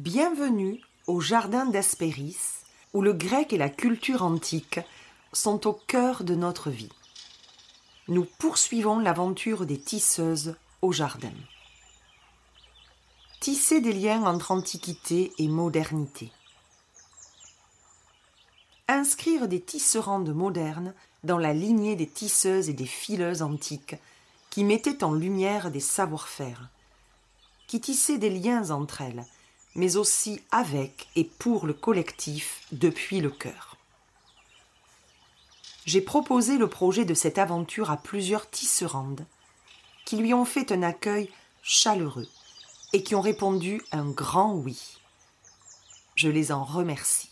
Bienvenue au jardin d'Hespéris, où le grec et la culture antique sont au cœur de notre vie. Nous poursuivons l'aventure des tisseuses au jardin. Tisser des liens entre antiquité et modernité. Inscrire des tisserandes modernes dans la lignée des tisseuses et des fileuses antiques qui mettaient en lumière des savoir-faire, qui tissaient des liens entre elles, mais aussi avec et pour le collectif depuis le cœur. J'ai proposé le projet de cette aventure à plusieurs tisserandes qui lui ont fait un accueil chaleureux et qui ont répondu un grand oui. Je les en remercie.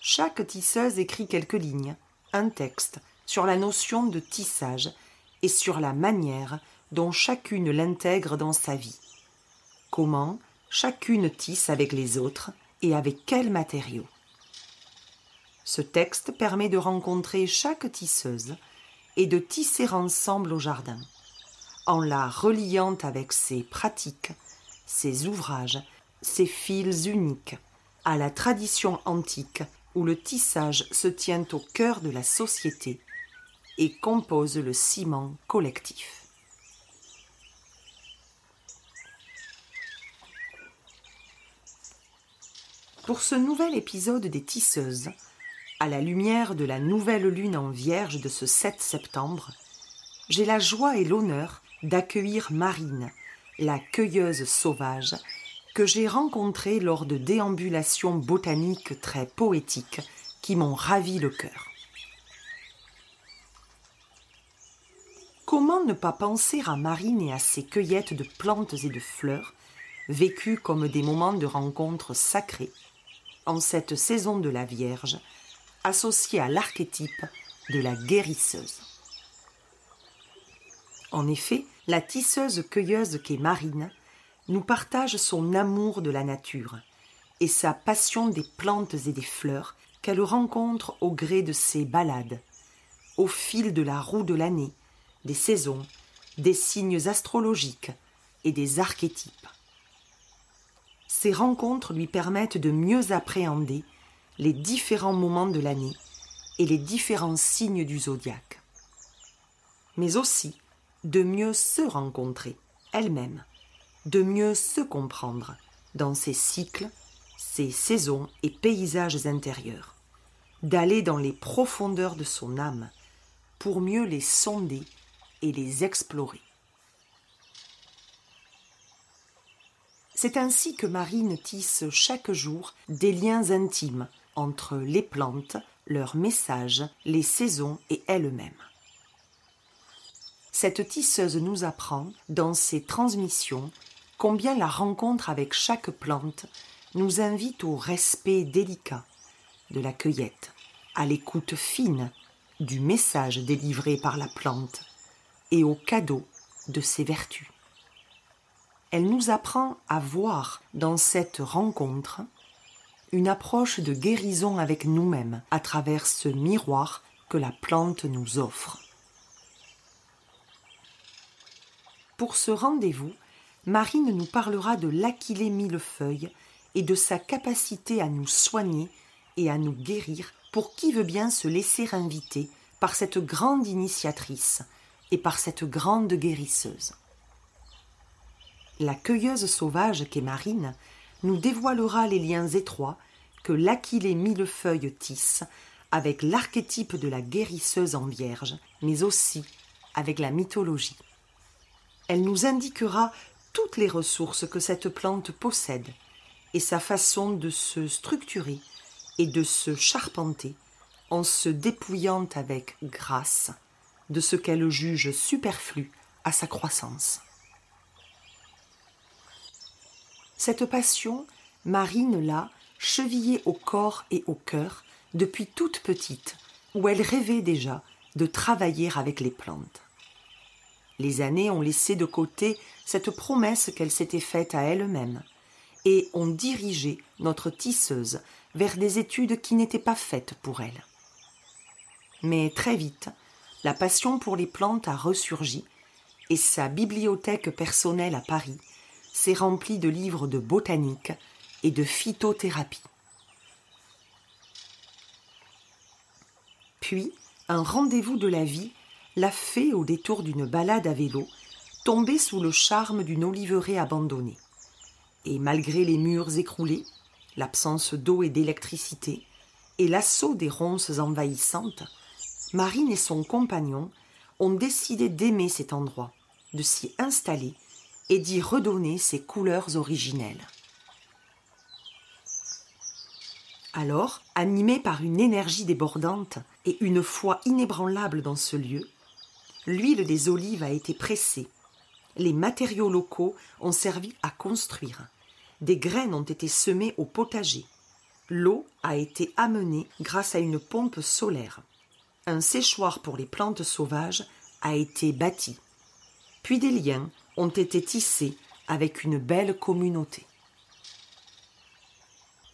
Chaque tisseuse écrit quelques lignes, un texte sur la notion de tissage et sur la manière dont chacune l'intègre dans sa vie comment chacune tisse avec les autres et avec quels matériaux. Ce texte permet de rencontrer chaque tisseuse et de tisser ensemble au jardin, en la reliant avec ses pratiques, ses ouvrages, ses fils uniques, à la tradition antique où le tissage se tient au cœur de la société et compose le ciment collectif. Pour ce nouvel épisode des Tisseuses, à la lumière de la nouvelle lune en vierge de ce 7 septembre, j'ai la joie et l'honneur d'accueillir Marine, la cueilleuse sauvage, que j'ai rencontrée lors de déambulations botaniques très poétiques qui m'ont ravi le cœur. Comment ne pas penser à Marine et à ses cueillettes de plantes et de fleurs, vécues comme des moments de rencontre sacrés en cette saison de la Vierge, associée à l'archétype de la guérisseuse. En effet, la tisseuse cueilleuse qu'est Marine nous partage son amour de la nature et sa passion des plantes et des fleurs qu'elle rencontre au gré de ses balades, au fil de la roue de l'année, des saisons, des signes astrologiques et des archétypes. Ces rencontres lui permettent de mieux appréhender les différents moments de l'année et les différents signes du zodiaque, mais aussi de mieux se rencontrer elle-même, de mieux se comprendre dans ses cycles, ses saisons et paysages intérieurs, d'aller dans les profondeurs de son âme pour mieux les sonder et les explorer. C'est ainsi que Marine tisse chaque jour des liens intimes entre les plantes, leurs messages, les saisons et elle-même. Cette tisseuse nous apprend, dans ses transmissions, combien la rencontre avec chaque plante nous invite au respect délicat de la cueillette, à l'écoute fine du message délivré par la plante et au cadeau de ses vertus elle nous apprend à voir dans cette rencontre une approche de guérison avec nous-mêmes à travers ce miroir que la plante nous offre. Pour ce rendez-vous, Marine nous parlera de l'aquilée millefeuille et de sa capacité à nous soigner et à nous guérir pour qui veut bien se laisser inviter par cette grande initiatrice et par cette grande guérisseuse la cueilleuse sauvage qu'est Marine nous dévoilera les liens étroits que l'Aquilée millefeuille tisse avec l'archétype de la guérisseuse en vierge, mais aussi avec la mythologie. Elle nous indiquera toutes les ressources que cette plante possède et sa façon de se structurer et de se charpenter en se dépouillant avec grâce de ce qu'elle juge superflu à sa croissance. Cette passion, Marine l'a chevillée au corps et au cœur depuis toute petite, où elle rêvait déjà de travailler avec les plantes. Les années ont laissé de côté cette promesse qu'elle s'était faite à elle-même, et ont dirigé notre tisseuse vers des études qui n'étaient pas faites pour elle. Mais très vite, la passion pour les plantes a ressurgi, et sa bibliothèque personnelle à Paris c'est rempli de livres de botanique et de phytothérapie. Puis, un rendez-vous de la vie l'a fait au détour d'une balade à vélo, tomber sous le charme d'une oliveraie abandonnée. Et malgré les murs écroulés, l'absence d'eau et d'électricité, et l'assaut des ronces envahissantes, Marine et son compagnon ont décidé d'aimer cet endroit, de s'y installer et d'y redonner ses couleurs originelles. Alors, animé par une énergie débordante et une foi inébranlable dans ce lieu, l'huile des olives a été pressée, les matériaux locaux ont servi à construire, des graines ont été semées au potager, l'eau a été amenée grâce à une pompe solaire, un séchoir pour les plantes sauvages a été bâti, puis des liens ont été tissés avec une belle communauté.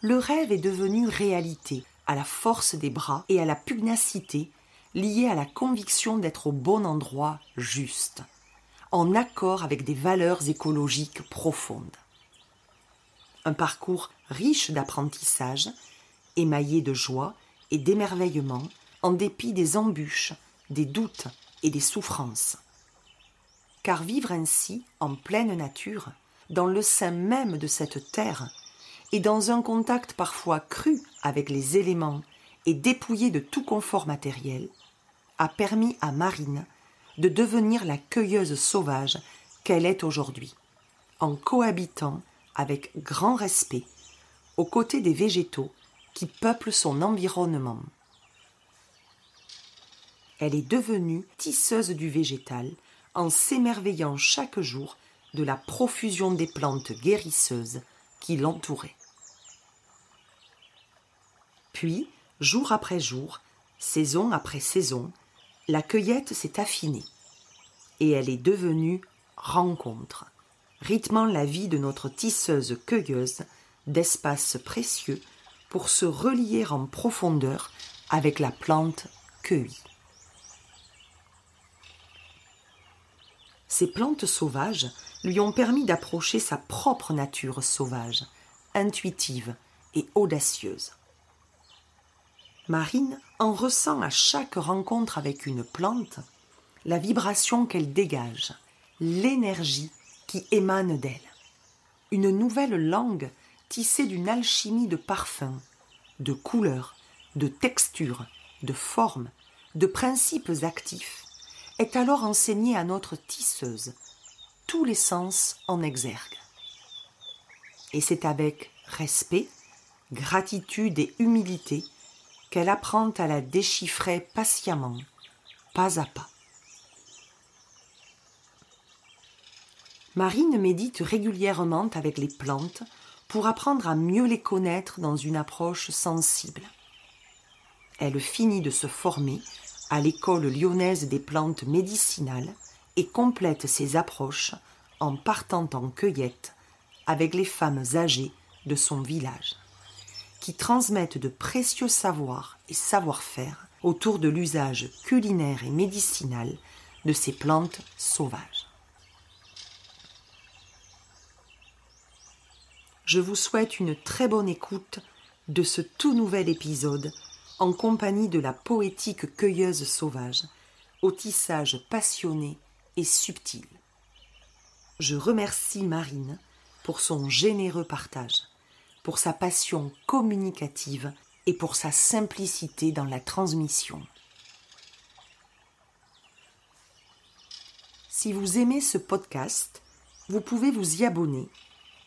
Le rêve est devenu réalité à la force des bras et à la pugnacité liée à la conviction d'être au bon endroit juste, en accord avec des valeurs écologiques profondes. Un parcours riche d'apprentissage, émaillé de joie et d'émerveillement, en dépit des embûches, des doutes et des souffrances. Car vivre ainsi, en pleine nature, dans le sein même de cette terre, et dans un contact parfois cru avec les éléments et dépouillé de tout confort matériel, a permis à Marine de devenir la cueilleuse sauvage qu'elle est aujourd'hui, en cohabitant avec grand respect aux côtés des végétaux qui peuplent son environnement. Elle est devenue tisseuse du végétal en s'émerveillant chaque jour de la profusion des plantes guérisseuses qui l'entouraient. Puis, jour après jour, saison après saison, la cueillette s'est affinée et elle est devenue rencontre, rythmant la vie de notre tisseuse cueilleuse d'espaces précieux pour se relier en profondeur avec la plante cueillie. Ces plantes sauvages lui ont permis d'approcher sa propre nature sauvage, intuitive et audacieuse. Marine en ressent à chaque rencontre avec une plante la vibration qu'elle dégage, l'énergie qui émane d'elle. Une nouvelle langue tissée d'une alchimie de parfums, de couleurs, de textures, de formes, de principes actifs, est alors enseignée à notre tisseuse, tous les sens en exergue. Et c'est avec respect, gratitude et humilité qu'elle apprend à la déchiffrer patiemment, pas à pas. Marine médite régulièrement avec les plantes pour apprendre à mieux les connaître dans une approche sensible. Elle finit de se former à l'école lyonnaise des plantes médicinales et complète ses approches en partant en cueillette avec les femmes âgées de son village qui transmettent de précieux savoirs et savoir-faire autour de l'usage culinaire et médicinal de ces plantes sauvages. Je vous souhaite une très bonne écoute de ce tout nouvel épisode en compagnie de la poétique cueilleuse sauvage, au tissage passionné et subtil. Je remercie Marine pour son généreux partage pour sa passion communicative et pour sa simplicité dans la transmission. Si vous aimez ce podcast, vous pouvez vous y abonner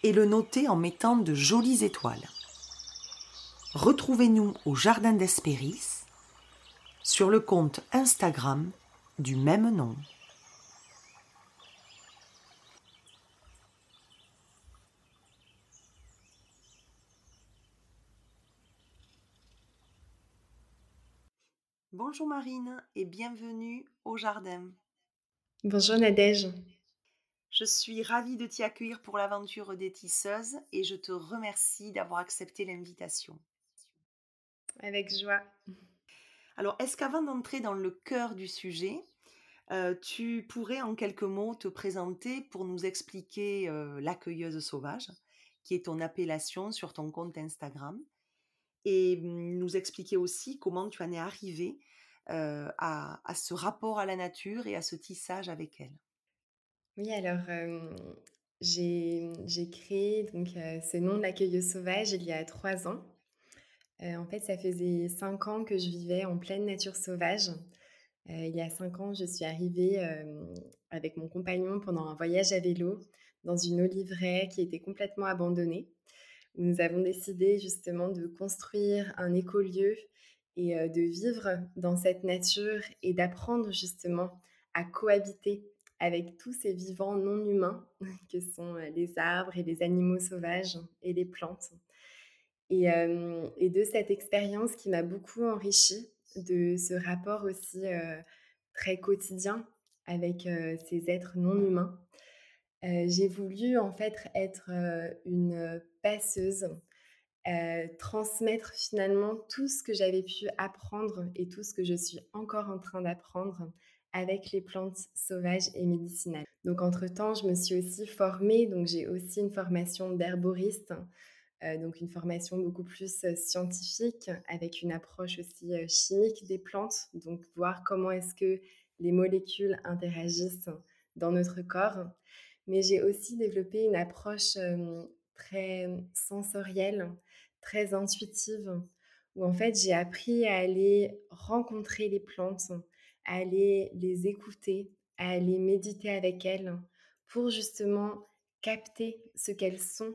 et le noter en mettant de jolies étoiles. Retrouvez-nous au Jardin d'Espéris sur le compte Instagram du même nom. Bonjour Marine et bienvenue au jardin. Bonjour Nadège. Je suis ravie de t'y accueillir pour l'aventure des tisseuses et je te remercie d'avoir accepté l'invitation. Avec joie. Alors, est-ce qu'avant d'entrer dans le cœur du sujet, tu pourrais en quelques mots te présenter pour nous expliquer l'accueilleuse sauvage, qui est ton appellation sur ton compte Instagram, et mmh, nous expliquer aussi comment tu en es arrivé à, ce rapport à la nature et à ce tissage avec elle? Oui, alors j'ai créé donc, ce nom de l'accueilleuse sauvage il y a trois ans. En fait, ça faisait cinq ans que je vivais en pleine nature sauvage. il y a cinq ans, je suis arrivée avec mon compagnon pendant un voyage à vélo dans une oliveraie qui était complètement abandonnée nous avons décidé justement de construire un écolieu et de vivre dans cette nature et d'apprendre justement à cohabiter avec tous ces vivants non humains que sont les arbres et les animaux sauvages et les plantes. Et, de cette expérience qui m'a beaucoup enrichie, de ce rapport aussi très quotidien avec ces êtres non humains, j'ai voulu en fait être une passeuse, transmettre finalement tout ce que j'avais pu apprendre et tout ce que je suis encore en train d'apprendre avec les plantes sauvages et médicinales. Donc entre-temps, je me suis aussi formée, donc j'ai aussi une formation d'herboriste, donc une formation beaucoup plus scientifique avec une approche aussi chimique des plantes, donc voir comment est-ce que les molécules interagissent dans notre corps. Mais j'ai aussi développé une approche très sensorielle, très intuitive, où en fait j'ai appris à aller rencontrer les plantes, à aller les écouter, à aller méditer avec elles, pour justement capter ce qu'elles sont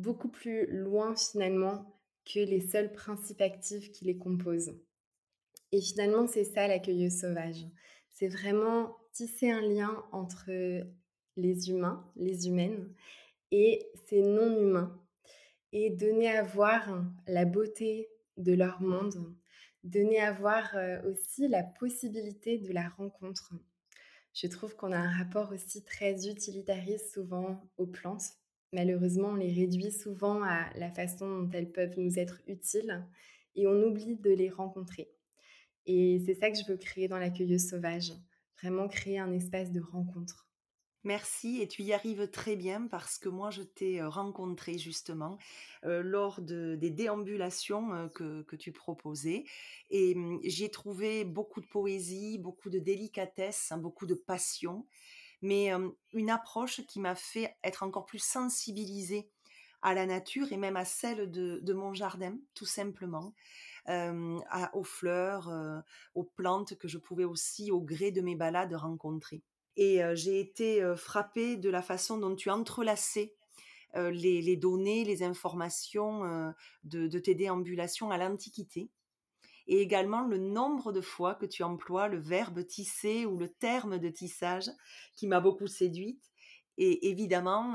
beaucoup plus loin finalement que les seuls principes actifs qui les composent. Et finalement, c'est ça l'accueilleuse sauvage. C'est vraiment tisser un lien entre les humains, les humaines, et ces non-humains, et donner à voir la beauté de leur monde, donner à voir euh, aussi la possibilité de la rencontre. Je trouve qu'on a un rapport aussi très utilitariste souvent aux plantes. Malheureusement, on les réduit souvent à la façon dont elles peuvent nous être utiles et on oublie de les rencontrer. Et c'est ça que je veux créer dans l'accueilleuse sauvage, vraiment créer un espace de rencontre. Merci et tu y arrives très bien parce que moi je t'ai rencontré justement lors de, des déambulations que, que, tu proposais et mmh, j'ai trouvé beaucoup de poésie, beaucoup de délicatesse, hein, beaucoup de passion, mais une approche qui m'a fait être encore plus sensibilisée à la nature et même à celle de, mon jardin tout simplement. aux fleurs, aux plantes que je pouvais aussi au gré de mes balades rencontrer. Et j'ai été frappée de la façon dont tu entrelaçais les, données, les informations de, tes déambulations à l'Antiquité. Et également le nombre de fois que tu emploies le verbe tisser ou le terme de tissage qui m'a beaucoup séduite. Et évidemment,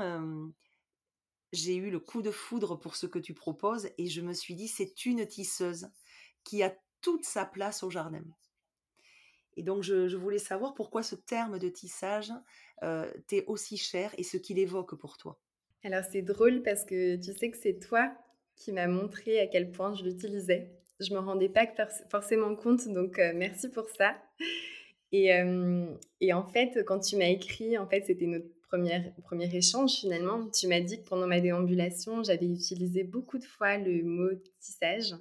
j'ai eu le coup de foudre pour ce que tu proposes et je me suis dit, c'est une tisseuse qui a toute sa place au jardin. Et donc, je, voulais savoir pourquoi ce terme de tissage t'est aussi cher et ce qu'il évoque pour toi. Alors, c'est drôle parce que tu sais que c'est toi qui m'as montré à quel point je l'utilisais. Je me rendais pas forcément compte, donc euh, merci pour ça. Et, euh, et, en fait, quand tu m'as écrit, en fait, c'était notre première, premier échange finalement. Tu m'as dit que pendant ma déambulation, j'avais utilisé beaucoup de fois le mot tissage.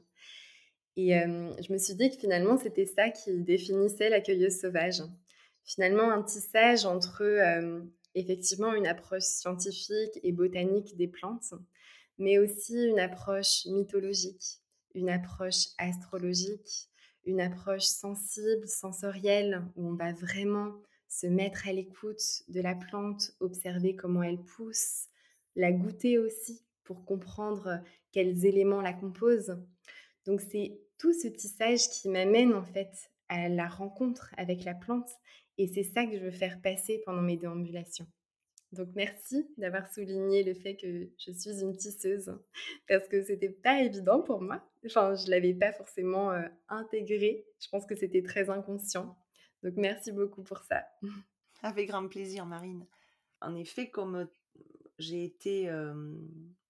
Et je me suis dit que finalement, c'était ça qui définissait l'accueilleuse sauvage. Finalement, un tissage entre effectivement une approche scientifique et botanique des plantes, mais aussi une approche mythologique, une approche astrologique, une approche sensible, sensorielle, où on va vraiment se mettre à l'écoute de la plante, observer comment elle pousse, la goûter aussi pour comprendre quels éléments la composent. Donc c'est tout ce tissage qui m'amène en fait à la rencontre avec la plante et c'est ça que je veux faire passer pendant mes déambulations. Donc merci d'avoir souligné le fait que je suis une tisseuse parce que c'était pas évident pour moi. Enfin, je l'avais pas forcément euh, intégré. Je pense que c'était très inconscient. Donc merci beaucoup pour ça. Avec grand plaisir, Marine. En effet, comme j'ai été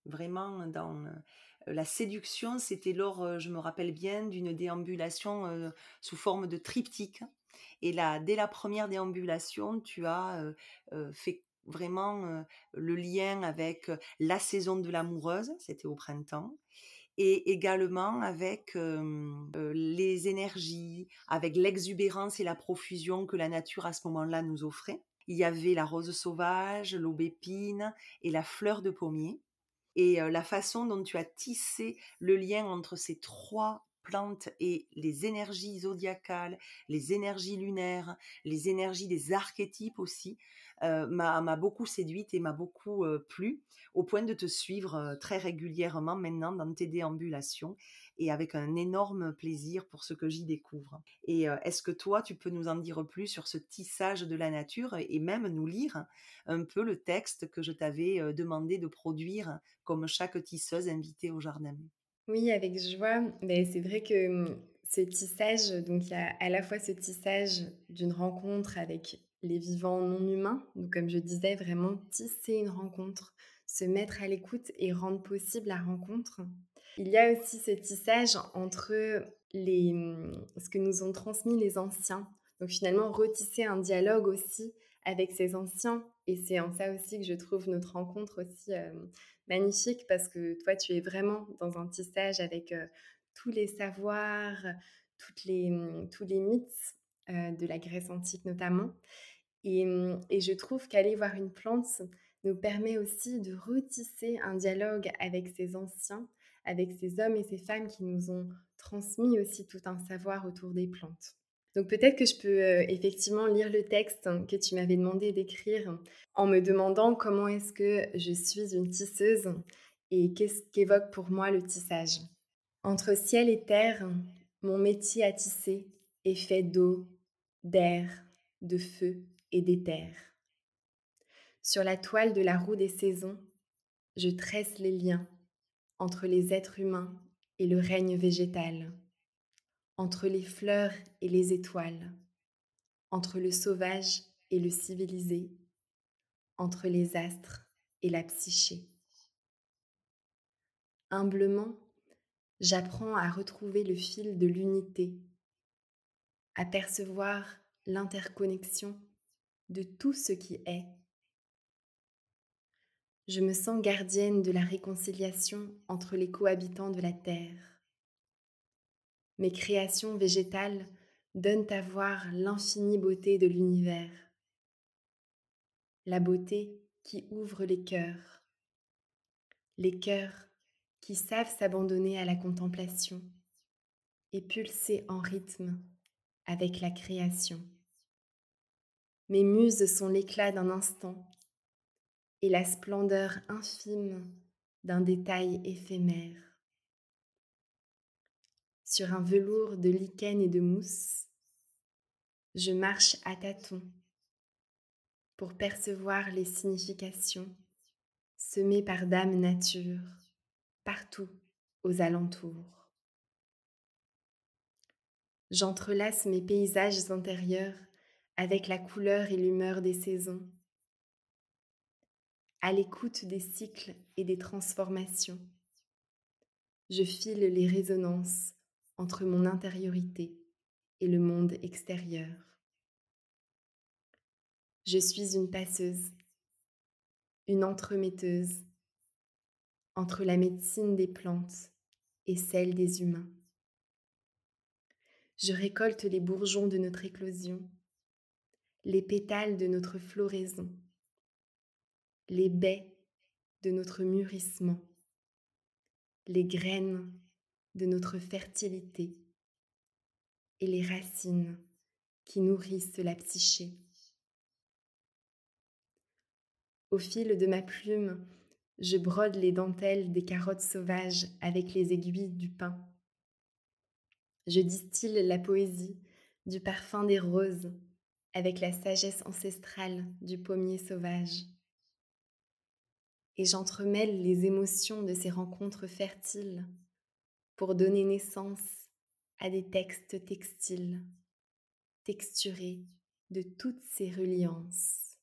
vraiment dans la séduction, c'était lors, je me rappelle bien, d'une déambulation sous forme de triptyque Et là, dès la première déambulation, tu as fait vraiment le lien avec la saison de l'amoureuse, c'était au printemps, et également avec les énergies, avec l'exubérance et la profusion que la nature à ce moment-là nous offrait. Il y avait la rose sauvage, l'aubépine et la fleur de pommier. Et la façon dont tu as tissé le lien entre ces trois plantes et les énergies zodiacales, les énergies lunaires, les énergies des archétypes aussi, m'a beaucoup séduite et m'a beaucoup plu, au point de te suivre très régulièrement maintenant dans tes déambulations et avec un énorme plaisir pour ce que j'y découvre. Et est-ce que toi, tu peux nous en dire plus sur ce tissage de la nature et même nous lire un peu le texte que je t'avais demandé de produire comme chaque tisseuse invitée au jardin? Oui, avec joie. Mais c'est vrai que mmh, ce tissage, donc il y a à la fois ce tissage d'une rencontre avec les vivants non humains, donc comme je disais, vraiment tisser une rencontre, se mettre à l'écoute et rendre possible la rencontre. Il y a aussi ce tissage entre les, mmh, ce que nous ont transmis les anciens. Donc finalement, retisser un dialogue aussi avec ces anciens. Et c'est en ça aussi que je trouve notre rencontre aussi magnifique parce que toi, tu es vraiment dans un tissage avec tous les savoirs, mmh, tous les mythes de la Grèce antique notamment. Mmh, et, je trouve qu'aller voir une plante nous permet aussi de retisser un dialogue avec ces anciens, avec ces hommes et ces femmes qui nous ont transmis aussi tout un savoir autour des plantes. Donc peut-être que je peux euh, effectivement lire le texte que tu m'avais demandé d'écrire en me demandant comment est-ce que je suis une tisseuse et qu'est-ce qu'évoque pour moi le tissage. Entre ciel et terre, mon métier à tisser est fait d'eau, d'air, de feu, et d'éther. Sur la toile de la roue des saisons, je tresse les liens entre les êtres humains et le règne végétal, entre les fleurs et les étoiles, entre le sauvage et le civilisé, entre les astres et la psyché. Humblement, j'apprends à retrouver le fil de l'unité, à percevoir l'interconnexion de tout ce qui est. Je me sens gardienne de la réconciliation entre les cohabitants de la Terre. Mes créations végétales donnent à voir l'infinie beauté de l'univers, la beauté qui ouvre les cœurs, les cœurs qui savent s'abandonner à la contemplation et pulser en rythme avec la création. Mes muses sont l'éclat d'un instant et la splendeur infime d'un détail éphémère. Sur un velours de lichen et de mousse, je marche à tâtons pour percevoir les significations semées par Dame Nature partout aux alentours. J'entrelace mes paysages intérieurs avec la couleur et l'humeur des saisons, à l'écoute des cycles et des transformations. Je file les résonances entre mon intériorité et le monde extérieur. Je suis une passeuse, une entremetteuse entre la médecine des plantes et celle des humains. Je récolte les bourgeons de notre éclosion les pétales de notre floraison, les baies de notre mûrissement, les graines de notre fertilité et les racines qui nourrissent la psyché. Au fil de ma plume, je brode les dentelles des carottes sauvages avec les aiguilles du pain. Je distille la poésie du parfum des roses avec la sagesse ancestrale du pommier sauvage. Et j'entremêle les émotions de ces rencontres fertiles pour donner naissance à des textes textiles, texturés de toutes ces reliances.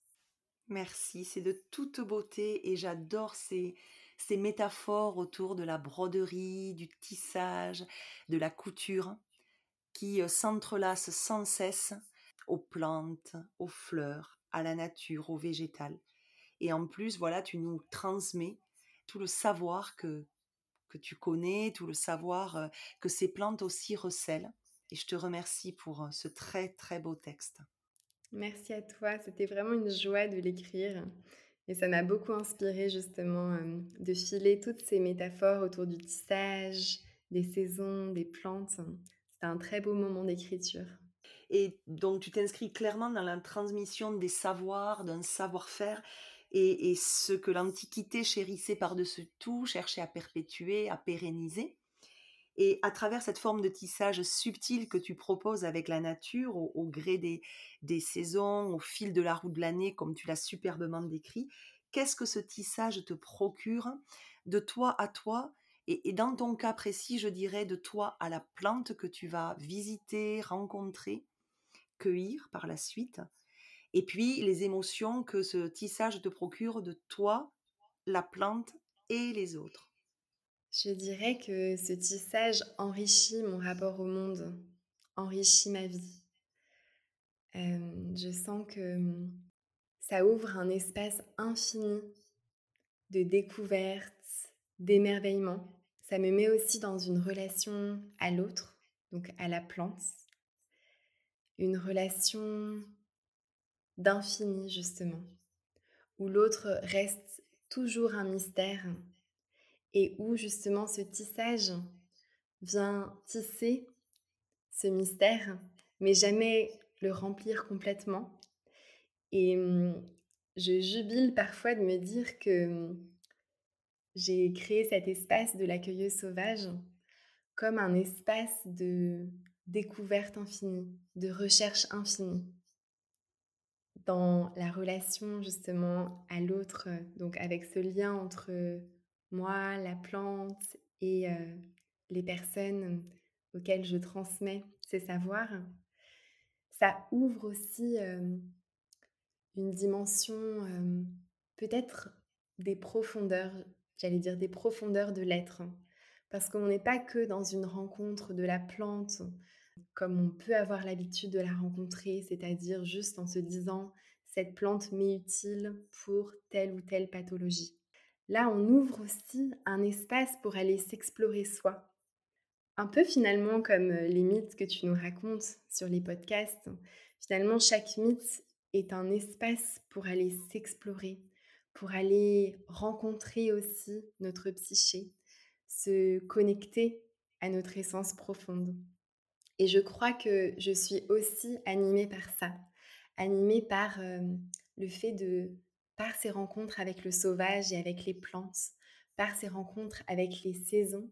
Merci, c'est de toute beauté et j'adore ces, ces métaphores autour de la broderie, du tissage, de la couture qui euh, s'entrelacent sans cesse aux plantes, aux fleurs, à la nature, au végétal. Et en plus, voilà, tu nous transmets tout le savoir que, que tu connais, tout le savoir euh, que ces plantes aussi recèlent. Et je te remercie pour euh, ce très très beau texte. Merci à toi, c'était vraiment une joie de l'écrire. Et ça m'a beaucoup inspiré justement euh, de filer toutes ces métaphores autour du tissage, des saisons, des plantes. C'était un très beau moment d'écriture. Et donc tu t'inscris clairement dans la transmission des savoirs, d'un savoir-faire et, ce que l'Antiquité chérissait par-dessus tout, cherchait à perpétuer, à pérenniser. Et à travers cette forme de tissage subtil que tu proposes avec la nature, au, gré des, des, saisons, au fil de la roue de l'année, comme tu l'as superbement décrit, qu'est-ce que ce tissage te procure de toi à toi et, et, dans ton cas précis, je dirais de toi à la plante que tu vas visiter, rencontrer, cueillir par la suite? Et puis les émotions que ce tissage te procure de toi, la plante et les autres. Je dirais que ce tissage enrichit mon rapport au monde, enrichit ma vie. je sens que mmh, ça ouvre un espace infini de découverte, d'émerveillement. Ça me met aussi dans une relation à l'autre, donc à la plante. Une relation d'infini, justement, où l'autre reste toujours un mystère et où justement ce tissage vient tisser ce mystère, mais jamais le remplir complètement. Et hum, je jubile parfois de me dire que hum, j'ai créé cet espace de l'accueilleuse sauvage comme un espace de découverte infinie, de recherche infinie dans la relation justement à l'autre, donc avec ce lien entre moi, la plante et les personnes auxquelles je transmets ces savoirs, ça ouvre aussi une dimension peut-être des profondeurs, j'allais dire des profondeurs de l'être. Parce qu'on n'est pas que dans une rencontre de la plante comme on peut avoir l'habitude de la rencontrer, c'est-à-dire juste en se disant cette plante m'est utile pour telle ou telle pathologie. Là, on ouvre aussi un espace pour aller s'explorer soi. Un peu finalement comme euh, les mythes que tu nous racontes sur les podcasts. Finalement, chaque mythe est un espace pour aller s'explorer, pour aller rencontrer aussi notre psyché, se connecter à notre essence profonde. Et je crois que je suis aussi animée par ça, animée par le fait de, par ces rencontres avec le sauvage et avec les plantes, par ces rencontres avec les saisons,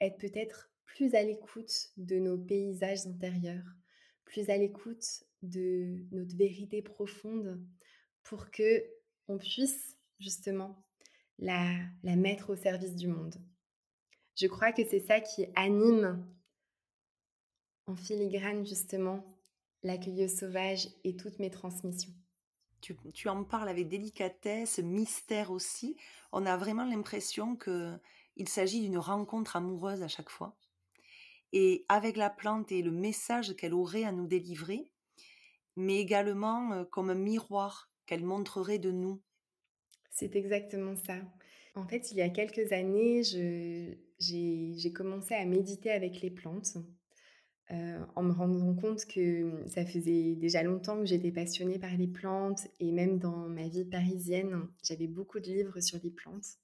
être peut-être plus à l'écoute de nos paysages intérieurs, plus à l'écoute de notre vérité profonde pour que on puisse justement la, la mettre au service du monde. Je crois que c'est ça qui anime en filigrane justement l'accueilleuse sauvage et toutes mes transmissions. Tu, tu, en parles avec délicatesse, mystère aussi. On a vraiment l'impression que il s'agit d'une rencontre amoureuse à chaque fois. Et avec la plante et le message qu'elle aurait à nous délivrer, mais également euh, comme un miroir qu'elle montrerait de nous. C'est exactement ça. En fait, il y a quelques années, j'ai commencé à méditer avec les plantes en me rendant compte que mmh, ça faisait déjà longtemps que j'étais passionnée par les plantes et même dans ma vie parisienne, j'avais beaucoup de livres sur les plantes.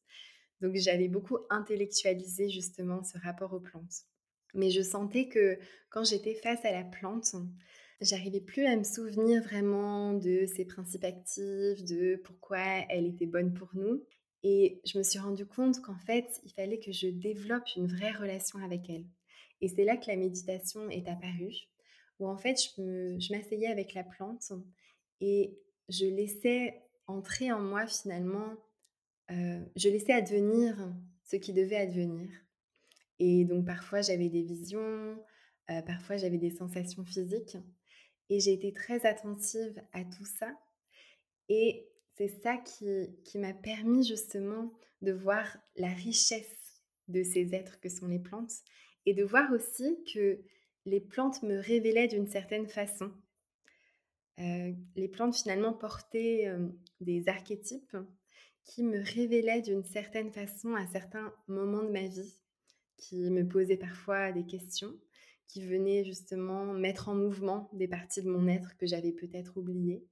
Donc j'avais beaucoup intellectualisé justement ce rapport aux plantes. Mais je sentais que quand j'étais face à la plante, j'arrivais plus à me souvenir vraiment de ses principes actifs, de pourquoi elle était bonne pour nous. Et je me suis rendu compte qu'en fait, il fallait que je développe une vraie relation avec elle. Et c'est là que la méditation est apparue, où en fait, je m'asseyais avec la plante et je laissais entrer en moi finalement, euh, je laissais advenir ce qui devait advenir. Et donc parfois j'avais des visions, euh, parfois j'avais des sensations physiques. Et j'ai été très attentive à tout ça. Et c'est ça qui, qui m'a permis justement de voir la richesse de ces êtres que sont les plantes et de voir aussi que les plantes me révélaient d'une certaine façon. les plantes finalement portaient des archétypes qui me révélaient d'une certaine façon à certains moments de ma vie, qui me posaient parfois des questions, qui venaient justement mettre en mouvement des parties de mon être que j'avais peut-être oubliées.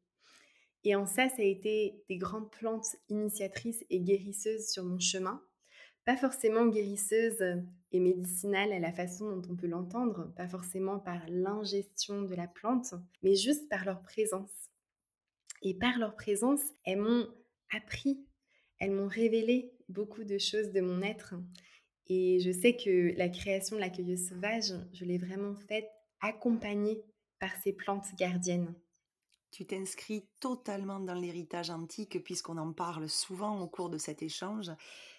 Et en ça, ça a été des grandes plantes initiatrices et guérisseuses sur mon chemin. Pas forcément guérisseuses et médicinales à la façon dont on peut l'entendre, pas forcément par l'ingestion de la plante, mais juste par leur présence. Et par leur présence, elles m'ont appris, elles m'ont révélé beaucoup de choses de mon être. Et je sais que la création de la cueilleuse sauvage, je l'ai vraiment faite accompagnée par ces plantes gardiennes. Tu t'inscris totalement dans l'héritage antique puisqu'on en parle souvent au cours de cet échange,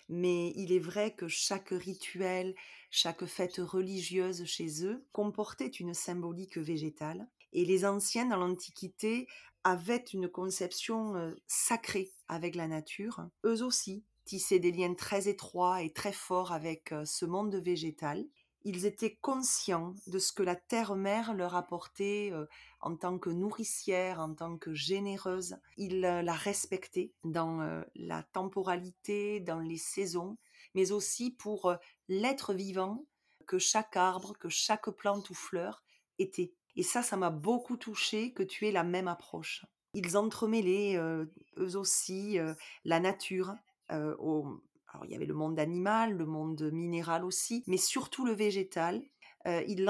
mais il est vrai que chaque rituel, chaque fête religieuse chez eux comportait une symbolique végétale, et les anciens dans l'Antiquité avaient une conception sacrée avec la nature. Eux aussi tissaient des liens très étroits et très forts avec ce monde végétal, ils étaient conscients de ce que la terre-mère leur apportait euh, en tant que nourricière, en tant que généreuse. Ils euh, la respectaient dans euh, la temporalité, dans les saisons, mais aussi pour l'être vivant que chaque arbre, que chaque plante ou fleur était. Et ça, ça m'a beaucoup touché que tu aies la même approche. Ils entremêlaient eux aussi la nature au, alors il y avait le monde animal, le monde minéral aussi, mais surtout le végétal. Euh, ils,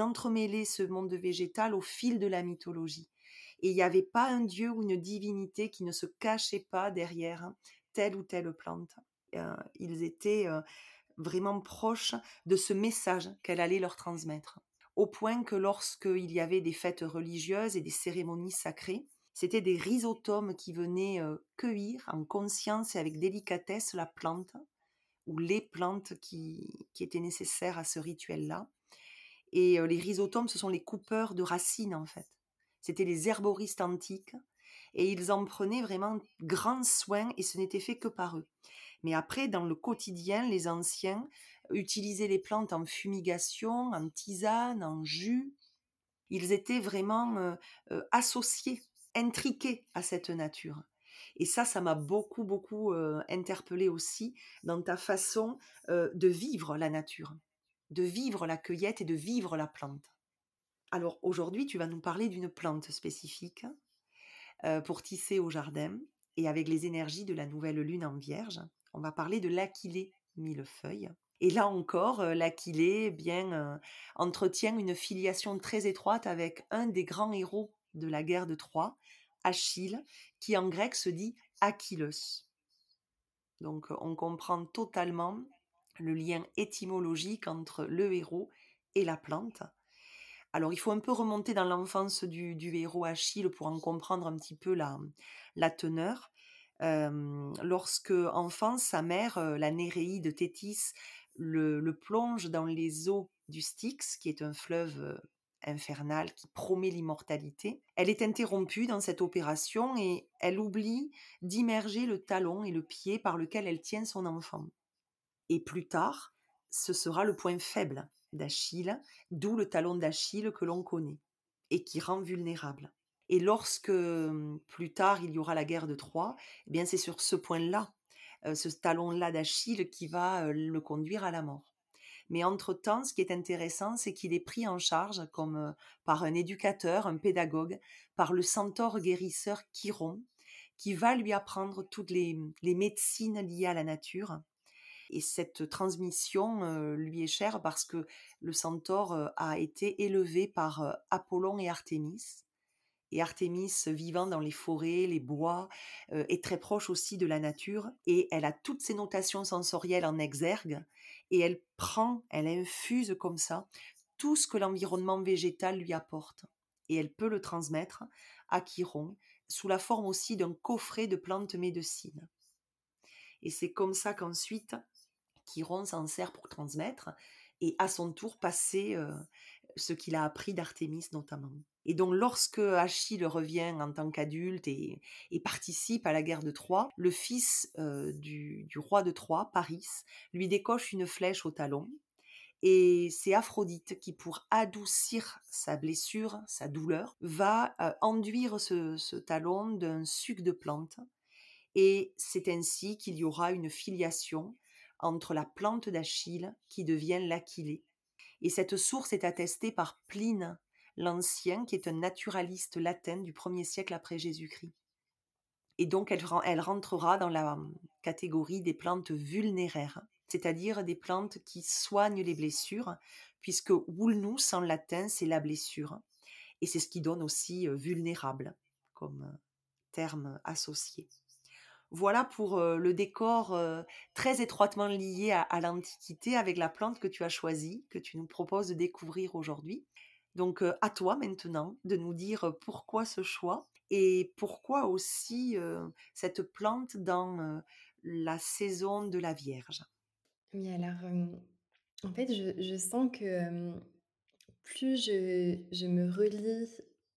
entremêlaient ce monde végétal au fil de la mythologie. Et il n'y avait pas un dieu ou une divinité qui ne se cachait pas derrière telle ou telle plante. Euh, ils étaient euh, vraiment proches de ce message qu'elle allait leur transmettre. Au point que lorsqu'il y avait des fêtes religieuses et des cérémonies sacrées, c'était des rhizotomes qui venaient cueillir en conscience et avec délicatesse la plante ou les plantes qui, étaient nécessaires à ce rituel-là. Et les rhizotomes, ce sont les coupeurs de racines en fait. C'était les herboristes antiques et ils en prenaient vraiment grand soin et ce n'était fait que par eux. Mais après, dans le quotidien, les anciens utilisaient les plantes en fumigation, en tisane, en jus. Ils étaient vraiment associés intriqué à cette nature. Et ça, ça m'a beaucoup, beaucoup euh, interpellé aussi dans ta façon de vivre la nature, de vivre la cueillette et de vivre la plante. Alors aujourd'hui, tu vas nous parler d'une plante spécifique pour tisser au jardin et avec les énergies de la nouvelle lune en vierge. On va parler de l'aquilée millefeuille. Et là encore, l'aquilée bien entretient une filiation très étroite avec un des grands héros de la guerre de Troie, Achille, qui en grec se dit Achilles. Donc on comprend totalement le lien étymologique entre le héros et la plante. Alors il faut un peu remonter dans l'enfance du, héros Achille pour en comprendre un petit peu la, teneur. lorsque enfant, sa mère, la Néréide Thétis, le, le, plonge dans les eaux du Styx, qui est un fleuve infernale qui promet l'immortalité. Elle est interrompue dans cette opération et elle oublie d'immerger le talon et le pied par lequel elle tient son enfant. Et plus tard, ce sera le point faible d'Achille, d'où le talon d'Achille que l'on connaît et qui rend vulnérable. Et lorsque hum, plus tard il y aura la guerre de Troie, eh bien c'est sur ce point-là, euh, ce talon-là d'Achille qui va euh, le conduire à la mort. Mais entre-temps, ce qui est intéressant, c'est qu'il est pris en charge comme euh, par un éducateur, un pédagogue, par le centaure guérisseur Chiron, qui va lui apprendre toutes les, médecines liées à la nature. Et cette transmission euh, lui est chère parce que le centaure euh, a été élevé par Apollon et Artémis et Artémis vivant dans les forêts, les bois, est très proche aussi de la nature et elle a toutes ses notations sensorielles en exergue et elle prend, elle infuse comme ça tout ce que l'environnement végétal lui apporte et elle peut le transmettre à Chiron sous la forme aussi d'un coffret de plantes médecines. Et c'est comme ça qu'ensuite Chiron s'en sert pour transmettre et à son tour passer euh, ce qu'il a appris d'Artémis notamment. Et donc lorsque Achille revient en tant qu'adulte et, participe à la guerre de Troie, le fils euh, du, roi de Troie, Paris, lui décoche une flèche au talon Et c'est Aphrodite qui, pour adoucir sa blessure, sa douleur, va euh, enduire ce, talon d'un suc de plante. Et c'est ainsi qu'il y aura une filiation entre la plante d'Achille qui devient l'Achillée. Et cette source est attestée par Pline l'Ancien, qui est un naturaliste latin du 1er siècle après Jésus-Christ. Et donc elle, elle rentrera dans la hum, catégorie des plantes vulnéraires c'est-à-dire des plantes qui soignent les blessures, puisque vulnus en latin, c'est la blessure. Et c'est ce qui donne aussi vulnérable comme terme associé. Voilà pour le décor très étroitement lié à, l'Antiquité avec la plante que tu as choisie, que tu nous proposes de découvrir aujourd'hui. Donc à toi maintenant de nous dire pourquoi ce choix et pourquoi aussi cette plante dans la saison de la Vierge? Oui, alors, en fait, je sens que, plus je me relie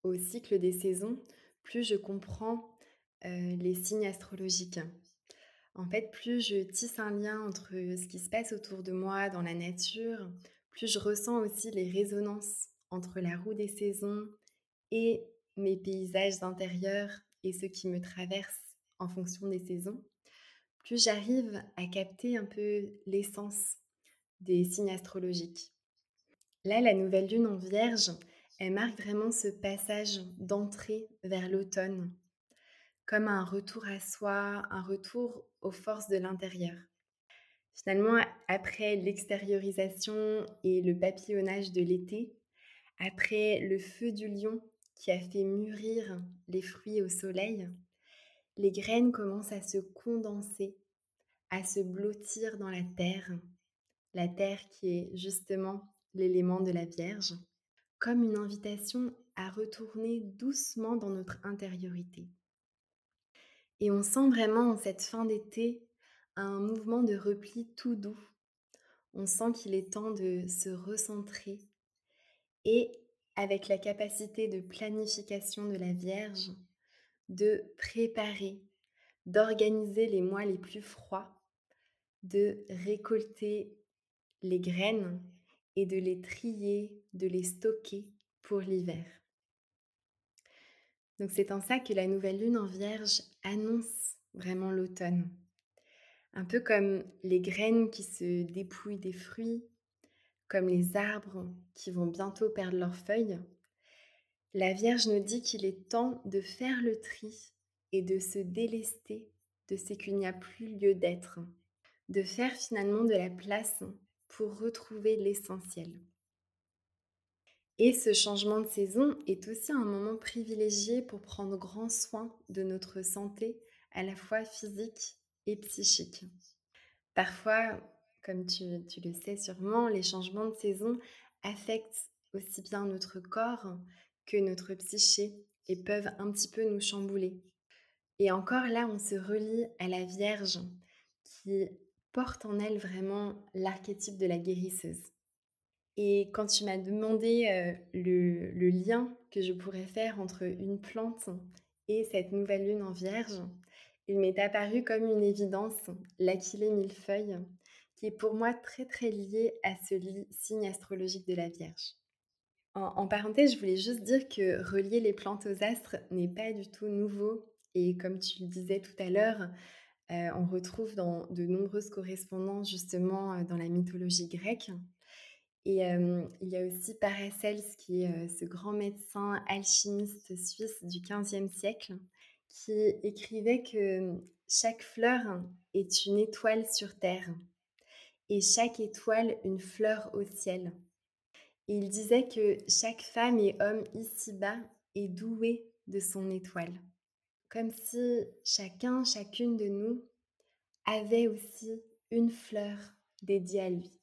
au cycle des saisons, plus je comprends, les signes astrologiques. En fait, plus je tisse un lien entre ce qui se passe autour de moi dans la nature, plus je ressens aussi les résonances entre la roue des saisons et mes paysages intérieurs et ceux qui me traversent en fonction des saisons plus j'arrive à capter un peu l'essence des signes astrologiques. Là, la nouvelle lune en vierge, elle marque vraiment ce passage d'entrée vers l'automne, comme un retour à soi, un retour aux forces de l'intérieur. Finalement, après l'extériorisation et le papillonnage de l'été, après le feu du lion qui a fait mûrir les fruits au soleil, les graines commencent à se condenser, à se blottir dans la terre, la terre qui est justement l'élément de la Vierge, comme une invitation à retourner doucement dans notre intériorité. Et on sent vraiment en cette fin d'été un mouvement de repli tout doux. On sent qu'il est temps de se recentrer et avec la capacité de planification de la Vierge, de préparer, d'organiser les mois les plus froids, de récolter les graines et de les trier, de les stocker pour l'hiver. Donc c'est en ça que la nouvelle lune en vierge annonce vraiment l'automne. Un peu comme les graines qui se dépouillent des fruits, comme les arbres qui vont bientôt perdre leurs feuilles, la Vierge nous dit qu'il est temps de faire le tri et de se délester de ce qu'il n'y a plus lieu d'être, de faire finalement de la place pour retrouver l'essentiel. Et ce changement de saison est aussi un moment privilégié pour prendre grand soin de notre santé, à la fois physique et psychique. Parfois, comme tu, le sais sûrement, les changements de saison affectent aussi bien notre corps que notre psyché et peuvent un petit peu nous chambouler. Et encore là, on se relie à la Vierge qui porte en elle vraiment l'archétype de la guérisseuse. Et quand tu m'as demandé euh, le, lien que je pourrais faire entre une plante et cette nouvelle lune en vierge, il m'est apparu comme une évidence l'aquilée millefeuille, qui est pour moi très très lié à ce signe astrologique de la Vierge. En, parenthèse, je voulais juste dire que relier les plantes aux astres n'est pas du tout nouveau. Et comme tu le disais tout à l'heure, euh, on retrouve dans de nombreuses correspondances justement euh, dans la mythologie grecque. Et il y a aussi Paracels, qui est euh, ce grand médecin alchimiste suisse du XVe siècle, qui écrivait que chaque fleur est une étoile sur Terre et chaque étoile une fleur au ciel. Il disait que chaque femme et homme ici-bas est doué de son étoile comme si chacun, chacune de nous avait aussi une fleur dédiée à lui.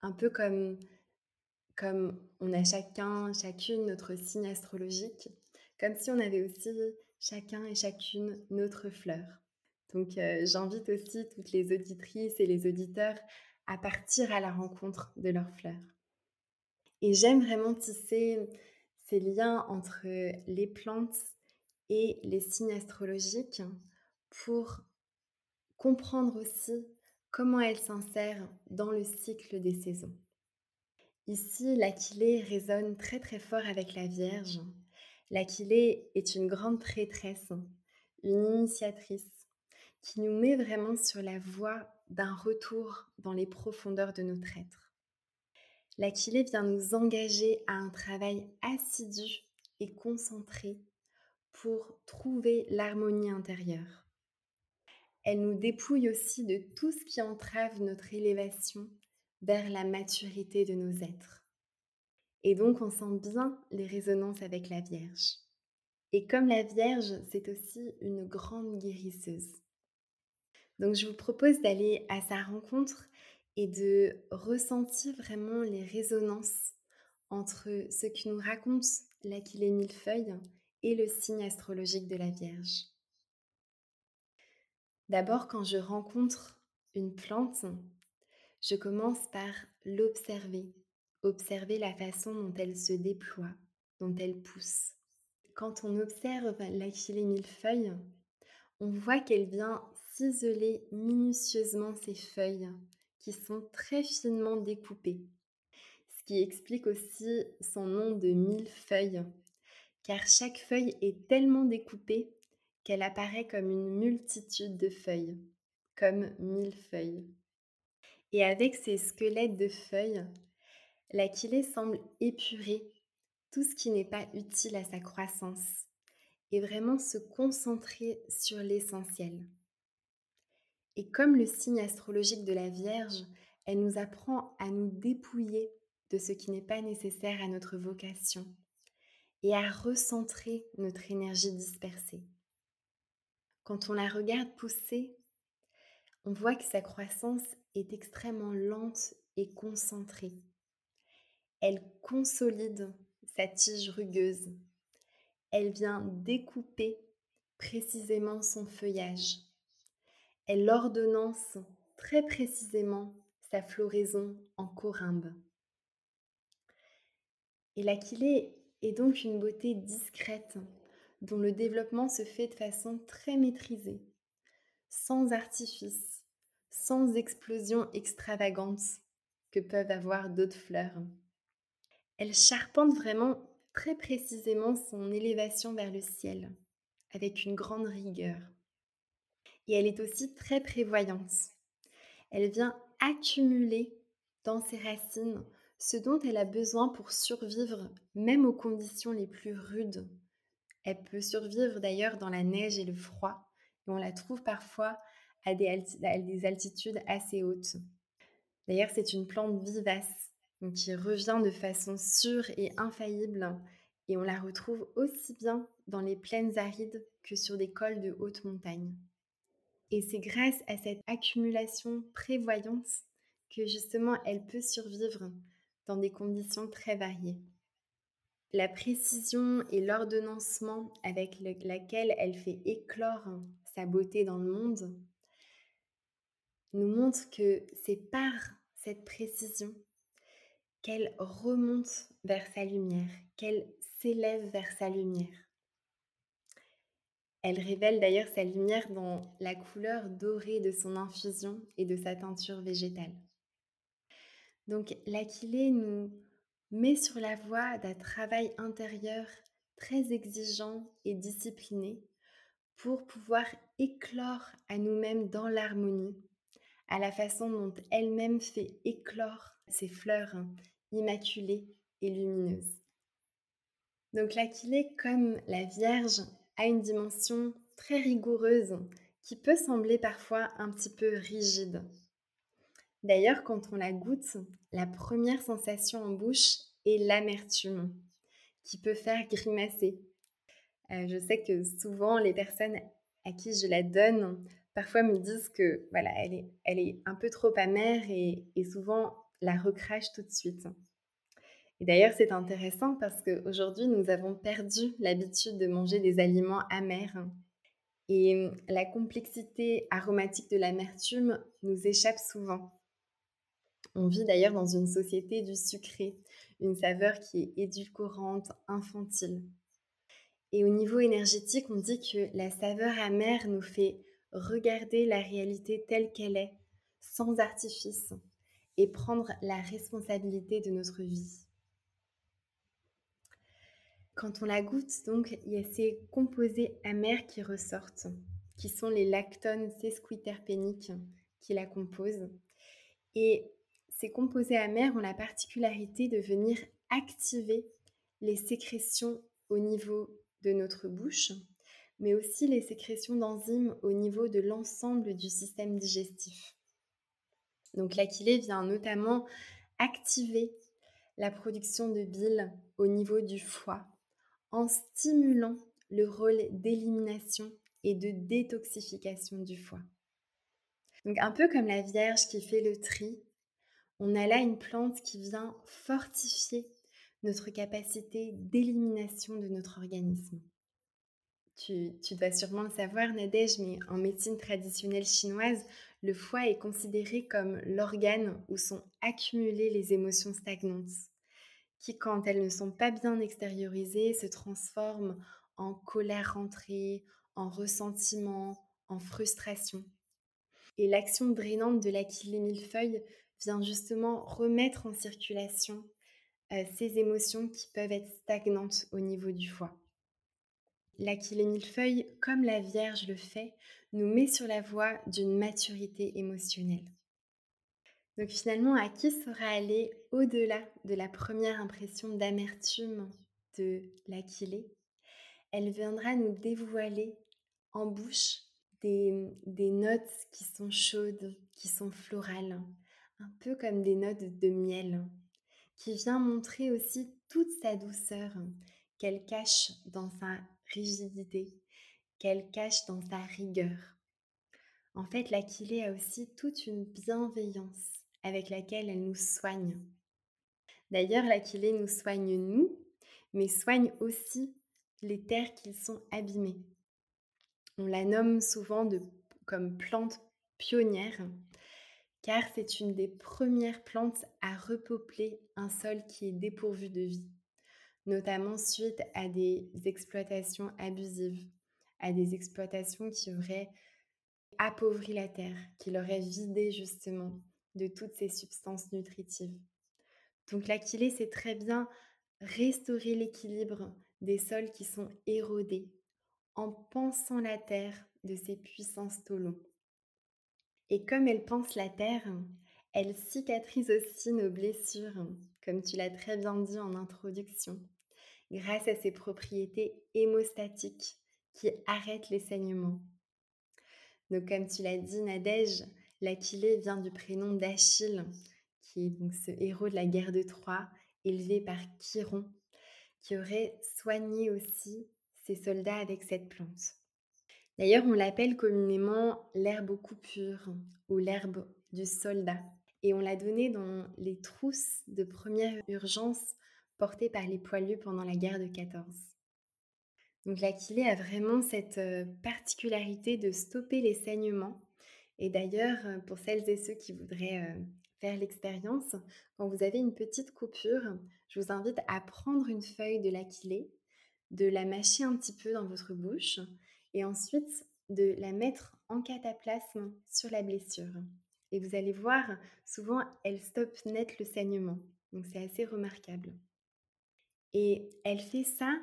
Un peu comme, comme on a chacun, chacune notre signe astrologique, comme si on avait aussi chacun et chacune notre fleur. Donc euh, j'invite aussi toutes les auditrices et les auditeurs à partir à la rencontre de leurs fleurs. Et j'aime vraiment tisser ces liens entre les plantes et les signes astrologiques pour comprendre aussi comment elles s'insèrent dans le cycle des saisons. Ici, l'Aquilée résonne très très fort avec la Vierge. L'Aquilée est une grande prêtresse, une initiatrice, qui nous met vraiment sur la voie d'un retour dans les profondeurs de notre être. L'Aquilée vient nous engager à un travail assidu et concentré pour trouver l'harmonie intérieure. Elle nous dépouille aussi de tout ce qui entrave notre élévation vers la maturité de nos êtres. Et donc on sent bien les résonances avec la Vierge. Et comme la Vierge, c'est aussi une grande guérisseuse. Donc je vous propose d'aller à sa rencontre et de ressentir vraiment les résonances entre ce que nous raconte l'Aquilée millefeuille et le signe astrologique de la Vierge. D'abord, quand je rencontre une plante, je commence par l'observer, observer la façon dont elle se déploie, dont elle pousse. Quand on observe l'Achillée millefeuille, on voit qu'elle vient ciseler minutieusement ses feuilles qui sont très finement découpées. Ce qui explique aussi son nom de millefeuille, car chaque feuille est tellement découpée qu'elle apparaît comme une multitude de feuilles, comme mille feuilles. Et avec ces squelettes de feuilles, l'Aquilée semble épurer tout ce qui n'est pas utile à sa croissance et vraiment se concentrer sur l'essentiel. Et comme le signe astrologique de la Vierge, elle nous apprend à nous dépouiller de ce qui n'est pas nécessaire à notre vocation et à recentrer notre énergie dispersée. Quand on la regarde pousser, on voit que sa croissance est extrêmement lente et concentrée. Elle consolide sa tige rugueuse. Elle vient découper précisément son feuillage. Elle ordonnance très précisément sa floraison en corymbe. Et l'aquilée est donc une beauté discrète dont le développement se fait de façon très maîtrisée, sans artifice, sans explosion extravagante que peuvent avoir d'autres fleurs. Elle charpente vraiment très précisément son élévation vers le ciel, avec une grande rigueur. Et elle est aussi très prévoyante. Elle vient accumuler dans ses racines ce dont elle a besoin pour survivre, même aux conditions les plus rudes. Elle peut survivre d'ailleurs dans la neige et le froid, et on la trouve parfois à des, altitudes assez hautes. D'ailleurs, c'est une plante vivace qui revient de façon sûre et infaillible et on la retrouve aussi bien dans les plaines arides que sur des cols de haute montagne. Et c'est grâce à cette accumulation prévoyante que justement elle peut survivre dans des conditions très variées. La précision et l'ordonnancement avec laquelle elle fait éclore sa beauté dans le monde nous montre que c'est par cette précision qu'elle remonte vers sa lumière, qu'elle s'élève vers sa lumière. Elle révèle d'ailleurs sa lumière dans la couleur dorée de son infusion et de sa teinture végétale. Donc l'aquilée nous met sur la voie d'un travail intérieur très exigeant et discipliné pour pouvoir éclore à nous-mêmes dans l'harmonie à la façon dont elle-même fait éclore ses fleurs immaculées et lumineuses. Donc l'Aquilée, comme la Vierge, une dimension très rigoureuse qui peut sembler parfois un petit peu rigide. D'ailleurs, quand on la goûte, la première sensation en bouche est l'amertume, qui peut faire grimacer. Euh, je sais que souvent les personnes à qui je la donne parfois me disent que voilà, elle est, elle est un peu trop amère et, souvent la recrache tout de suite. Et d'ailleurs, c'est intéressant parce qu'aujourd'hui, nous avons perdu l'habitude de manger des aliments amers. Et la complexité aromatique de l'amertume nous échappe souvent. On vit d'ailleurs dans une société du sucré, une saveur qui est édulcorante, infantile. Et au niveau énergétique, on dit que la saveur amère nous fait regarder la réalité telle qu'elle est, sans artifice, et prendre la responsabilité de notre vie. Quand on la goûte, donc, il y a ces composés amers qui ressortent, qui sont les lactones sesquiterpéniques qui la composent. Et ces composés amers ont la particularité de venir activer les sécrétions au niveau de notre bouche, mais aussi les sécrétions d'enzymes au niveau de l'ensemble du système digestif. Donc l'achillée vient notamment activer la production de bile au niveau du foie en stimulant le rôle d'élimination et de détoxification du foie. Donc un peu comme la Vierge qui fait le tri, on a là une plante qui vient fortifier notre capacité d'élimination de notre organisme. Tu, dois sûrement le savoir, Nadège, mais en médecine traditionnelle chinoise, le foie est considéré comme l'organe où sont accumulées les émotions stagnantes, qui, quand elles ne sont pas bien extériorisées, se transforment en colère rentrée, en ressentiment, en frustration. Et l'action drainante de l'aquilée millefeuille vient justement remettre en circulation euh, ces émotions qui peuvent être stagnantes au niveau du foie. L'Aquilée millefeuille, comme la Vierge le fait, nous met sur la voie d'une maturité émotionnelle. Donc finalement, à qui sera aller au-delà de la première impression d'amertume de l'Aquilée? Elle viendra nous dévoiler en bouche des, des, notes qui sont chaudes, qui sont florales, un peu comme des notes de miel, qui vient montrer aussi toute sa douceur qu'elle cache dans sa rigidité, qu'elle cache dans sa rigueur. En fait, l'Aquilée a aussi toute une bienveillance avec laquelle elle nous soigne. D'ailleurs, l'Aquilée nous soigne nous, mais soigne aussi les terres qui sont abîmées. On la nomme souvent de, comme plante pionnière, car c'est une des premières plantes à repeupler un sol qui est dépourvu de vie notamment suite à des exploitations abusives, à des exploitations qui auraient appauvri la terre, qui l'auraient vidé justement de toutes ces substances nutritives. Donc l'Aquilée, c'est très bien restaurer l'équilibre des sols qui sont érodés en pensant la terre de ses puissants stolons. Et comme elle pense la terre, elle cicatrise aussi nos blessures, comme tu l'as très bien dit en introduction grâce à ses propriétés hémostatiques qui arrêtent les saignements. Donc comme tu l'as dit Nadège, l'Aquilée vient du prénom d'Achille, qui est ce héros de la guerre de Troie, élevé par Chiron, qui aurait soigné aussi ses soldats avec cette plante. D'ailleurs, on l'appelle communément l'herbe aux coupures ou l'herbe du soldat. Et on l'a donnée dans les trousses de première urgence portés par les poilus pendant la guerre de 14. Donc l'Aquilée a vraiment cette euh, particularité de stopper les saignements. Et d'ailleurs, euh, pour celles et ceux qui voudraient euh, faire l'expérience, quand vous avez une petite coupure, je vous invite à prendre une feuille de l'Aquilée, de la mâcher un petit peu dans votre bouche et ensuite de la mettre en cataplasme sur la blessure. Et vous allez voir, souvent, elle stoppe net le saignement. Donc c'est assez remarquable. Et elle fait ça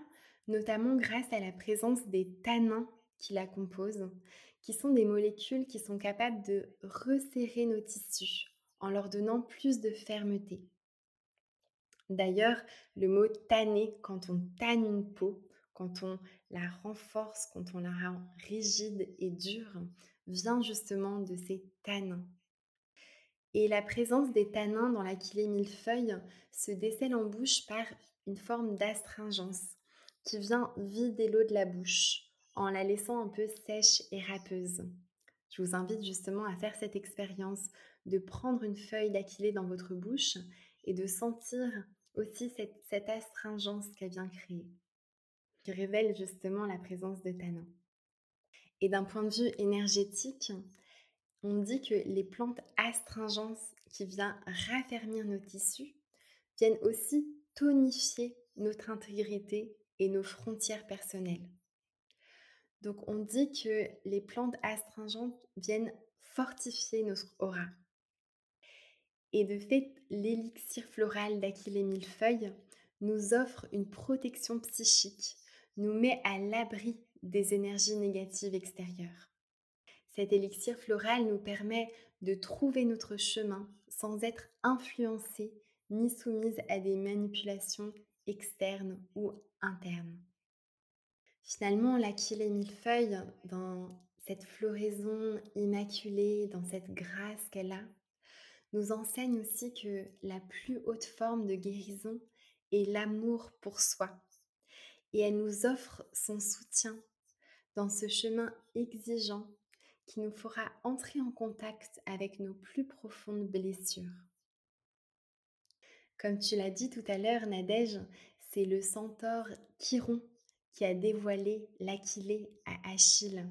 notamment grâce à la présence des tanins qui la composent, qui sont des molécules qui sont capables de resserrer nos tissus en leur donnant plus de fermeté. D'ailleurs, le mot tanner, quand on tanne une peau, quand on la renforce, quand on la rend rigide et dure, vient justement de ces tanins. Et la présence des tanins dans l'aquilée millefeuille se décèle en bouche par une forme d'astringence qui vient vider l'eau de la bouche en la laissant un peu sèche et râpeuse. Je vous invite justement à faire cette expérience de prendre une feuille d'aquilée dans votre bouche et de sentir aussi cette, astringence qu'elle vient créer, qui révèle justement la présence de tanins. Et d'un point de vue énergétique, on dit que les plantes astringentes qui viennent raffermir nos tissus viennent aussi tonifier notre intégrité et nos frontières personnelles. Donc on dit que les plantes astringentes viennent fortifier notre aura. Et de fait, l'élixir floral d'Achillée millefeuille nous offre une protection psychique, nous met à l'abri des énergies négatives extérieures. Cet élixir floral nous permet de trouver notre chemin sans être influencé ni soumise à des manipulations externes ou internes. Finalement, l'Achillée millefeuille, dans cette floraison immaculée, dans cette grâce qu'elle a, nous enseigne aussi que la plus haute forme de guérison est l'amour pour soi. Et elle nous offre son soutien dans ce chemin exigeant qui nous fera entrer en contact avec nos plus profondes blessures. Comme tu l'as dit tout à l'heure, Nadège, c'est le centaure Chiron qui a dévoilé l'Aquilée à Achille.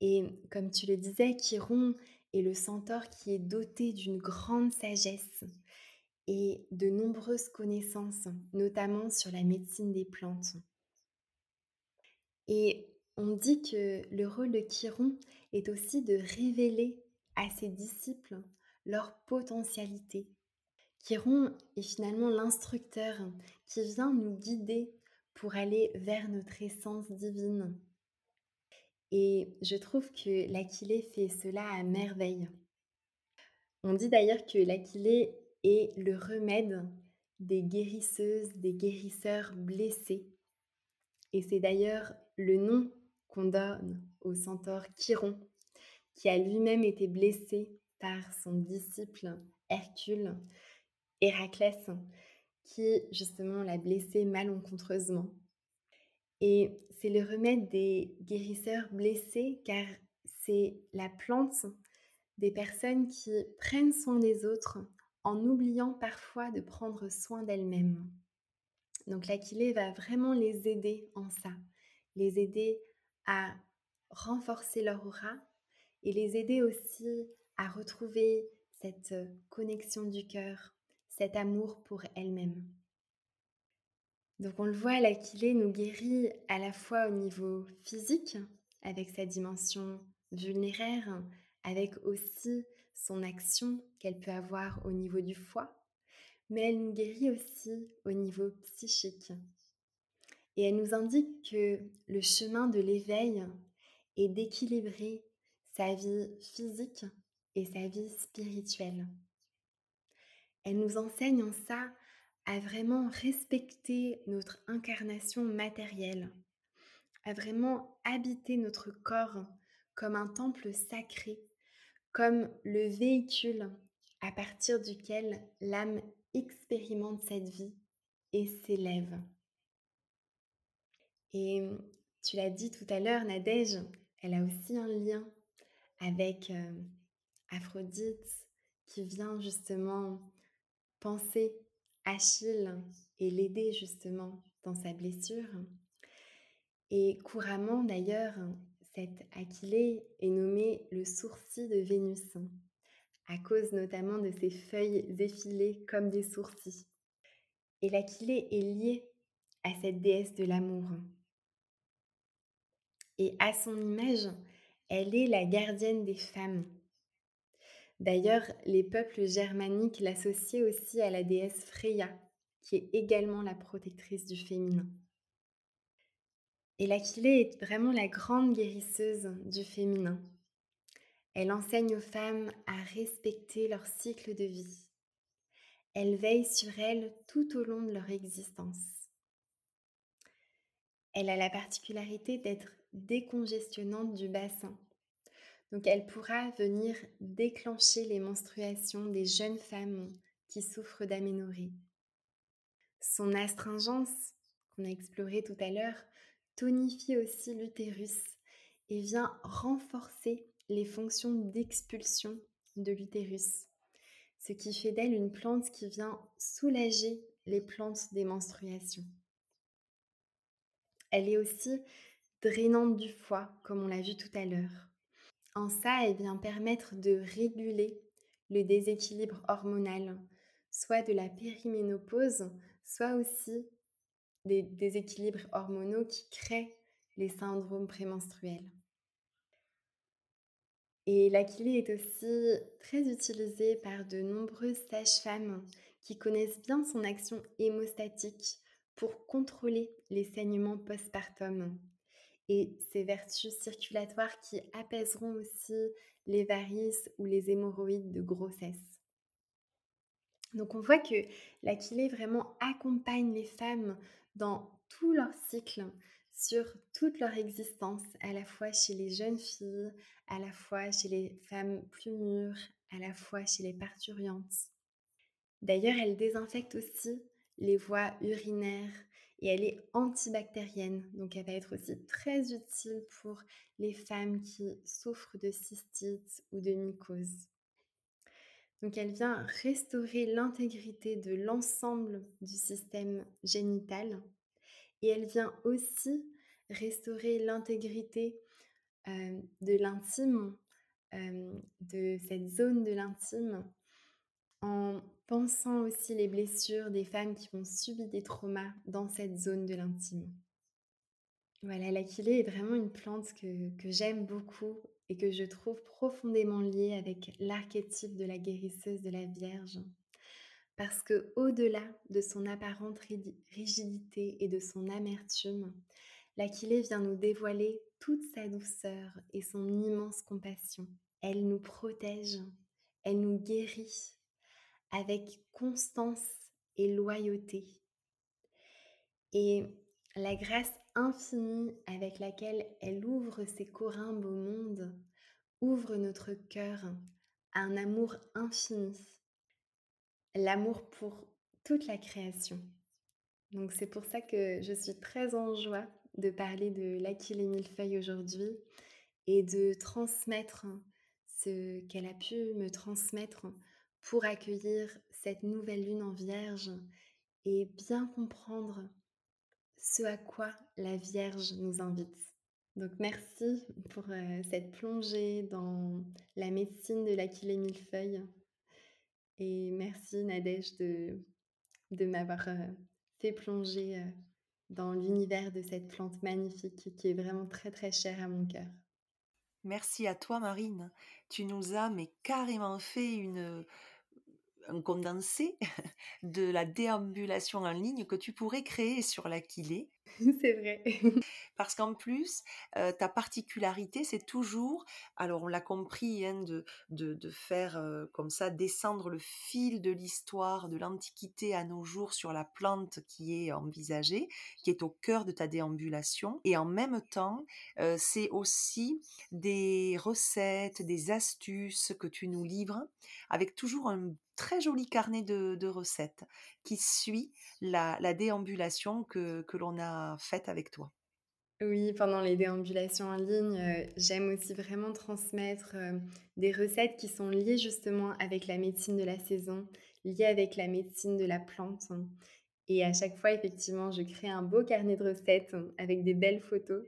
Et comme tu le disais, Chiron est le centaure qui est doté d'une grande sagesse et de nombreuses connaissances, notamment sur la médecine des plantes. Et on dit que le rôle de Chiron est aussi de révéler à ses disciples leur potentialité. Chiron est finalement l'instructeur qui vient nous guider pour aller vers notre essence divine. Et je trouve que l'Aquilée fait cela à merveille. On dit d'ailleurs que l'Aquilée est le remède des guérisseuses, des guérisseurs blessés. Et c'est d'ailleurs le nom qu'on donne au centaure Chiron, qui a lui-même été blessé par son disciple Hercule, Héraclès, qui justement l'a blessé malencontreusement. Et c'est le remède des guérisseurs blessés car c'est la plante des personnes qui prennent soin des autres en oubliant parfois de prendre soin d'elles-mêmes. Donc l'Aquilée va vraiment les aider en ça, les aider à renforcer leur aura et les aider aussi à retrouver cette connexion du cœur, cet amour pour elles-mêmes. Donc on le voit, l'Aquilée nous guérit à la fois au niveau physique, avec sa dimension vulnéraire, avec aussi son action qu'elle peut avoir au niveau du foie, mais elle nous guérit aussi au niveau psychique, et elle nous indique que le chemin de l'éveil est d'équilibrer sa vie physique et sa vie spirituelle. Elle nous enseigne en ça à vraiment respecter notre incarnation matérielle, à vraiment habiter notre corps comme un temple sacré, comme le véhicule à partir duquel l'âme expérimente cette vie et s'élève. Et tu l'as dit tout à l'heure, Nadège, elle a aussi un lien avec Aphrodite qui vient justement penser Achille et l'aider justement dans sa blessure. Et couramment d'ailleurs, cette Achillée est nommée le sourcil de Vénus, à cause notamment de ses feuilles effilées comme des sourcils. Et l'Achillée est liée à cette déesse de l'amour. Et à son image, elle est la gardienne des femmes. D'ailleurs, les peuples germaniques l'associaient aussi à la déesse Freya, qui est également la protectrice du féminin. Et l'Aquilée est vraiment la grande guérisseuse du féminin. Elle enseigne aux femmes à respecter leur cycle de vie. Elle veille sur elles tout au long de leur existence. Elle a la particularité d'être décongestionnante du bassin. Donc elle pourra venir déclencher les menstruations des jeunes femmes qui souffrent d'aménorrhée. Son astringence, qu'on a exploré tout à l'heure, tonifie aussi l'utérus et vient renforcer les fonctions d'expulsion de l'utérus, ce qui fait d'elle une plante qui vient soulager les plantes des menstruations. Elle est aussi drainante du foie, comme on l'a vu tout à l'heure. En ça, elle vient permettre de réguler le déséquilibre hormonal, soit de la périménopause, soit aussi des déséquilibres hormonaux qui créent les syndromes prémenstruels. Et l'akilé est aussi très utilisé par de nombreuses sages-femmes qui connaissent bien son action hémostatique pour contrôler les saignements postpartum et ses vertus circulatoires qui apaiseront aussi les varices ou les hémorroïdes de grossesse. Donc on voit que l'Aquilée vraiment accompagne les femmes dans tout leur cycle, sur toute leur existence, à la fois chez les jeunes filles, à la fois chez les femmes plus mûres, à la fois chez les parturiantes. D'ailleurs, elle désinfecte aussi les voies urinaires et elle est antibactérienne, donc elle va être aussi très utile pour les femmes qui souffrent de cystite ou de mycose. Donc elle vient restaurer l'intégrité de l'ensemble du système génital et elle vient aussi restaurer l'intégrité euh, de l'intime, euh, de cette zone de l'intime, en pensant aussi les blessures des femmes qui ont subi des traumas dans cette zone de l'intime. Voilà, l'aquilée est vraiment une plante que, que j'aime beaucoup et que je trouve profondément liée avec l'archétype de la guérisseuse de la Vierge. Parce que au-delà de son apparente rigidité et de son amertume, l'Aquilée vient nous dévoiler toute sa douceur et son immense compassion. Elle nous protège, elle nous guérit avec constance et loyauté. Et la grâce infinie avec laquelle elle ouvre ses corymbes au monde ouvre notre cœur à un amour infini, l'amour pour toute la création. Donc c'est pour ça que je suis très en joie de parler de l'Aquilée Millefeuille aujourd'hui et de transmettre ce qu'elle a pu me transmettre pour accueillir cette nouvelle lune en vierge et bien comprendre ce à quoi la Vierge nous invite. Donc merci pour euh, cette plongée dans la médecine de l'Aquilée millefeuille. Et merci Nadège de, de m'avoir euh, fait plonger euh, dans l'univers de cette plante magnifique qui est vraiment très très chère à mon cœur. Merci à toi Marine. Tu nous as mais carrément fait une, un condensé de la déambulation en ligne que tu pourrais créer sur l'Aquilée. C'est vrai. Parce qu'en plus, euh, ta particularité, c'est toujours, alors on l'a compris, hein, de, de, faire euh, comme ça, descendre le fil de l'histoire de l'Antiquité à nos jours sur la plante qui est envisagée, qui est au cœur de ta déambulation. Et en même temps, euh, c'est aussi des recettes, des astuces que tu nous livres, avec toujours un très joli carnet de, recettes qui suit la, déambulation que, l'on a faite avec toi. Oui, pendant les déambulations en ligne, euh, j'aime aussi vraiment transmettre euh, des recettes qui sont liées justement avec la médecine de la saison, liées avec la médecine de la plante. Et à chaque fois, effectivement, je crée un beau carnet de recettes avec des belles photos.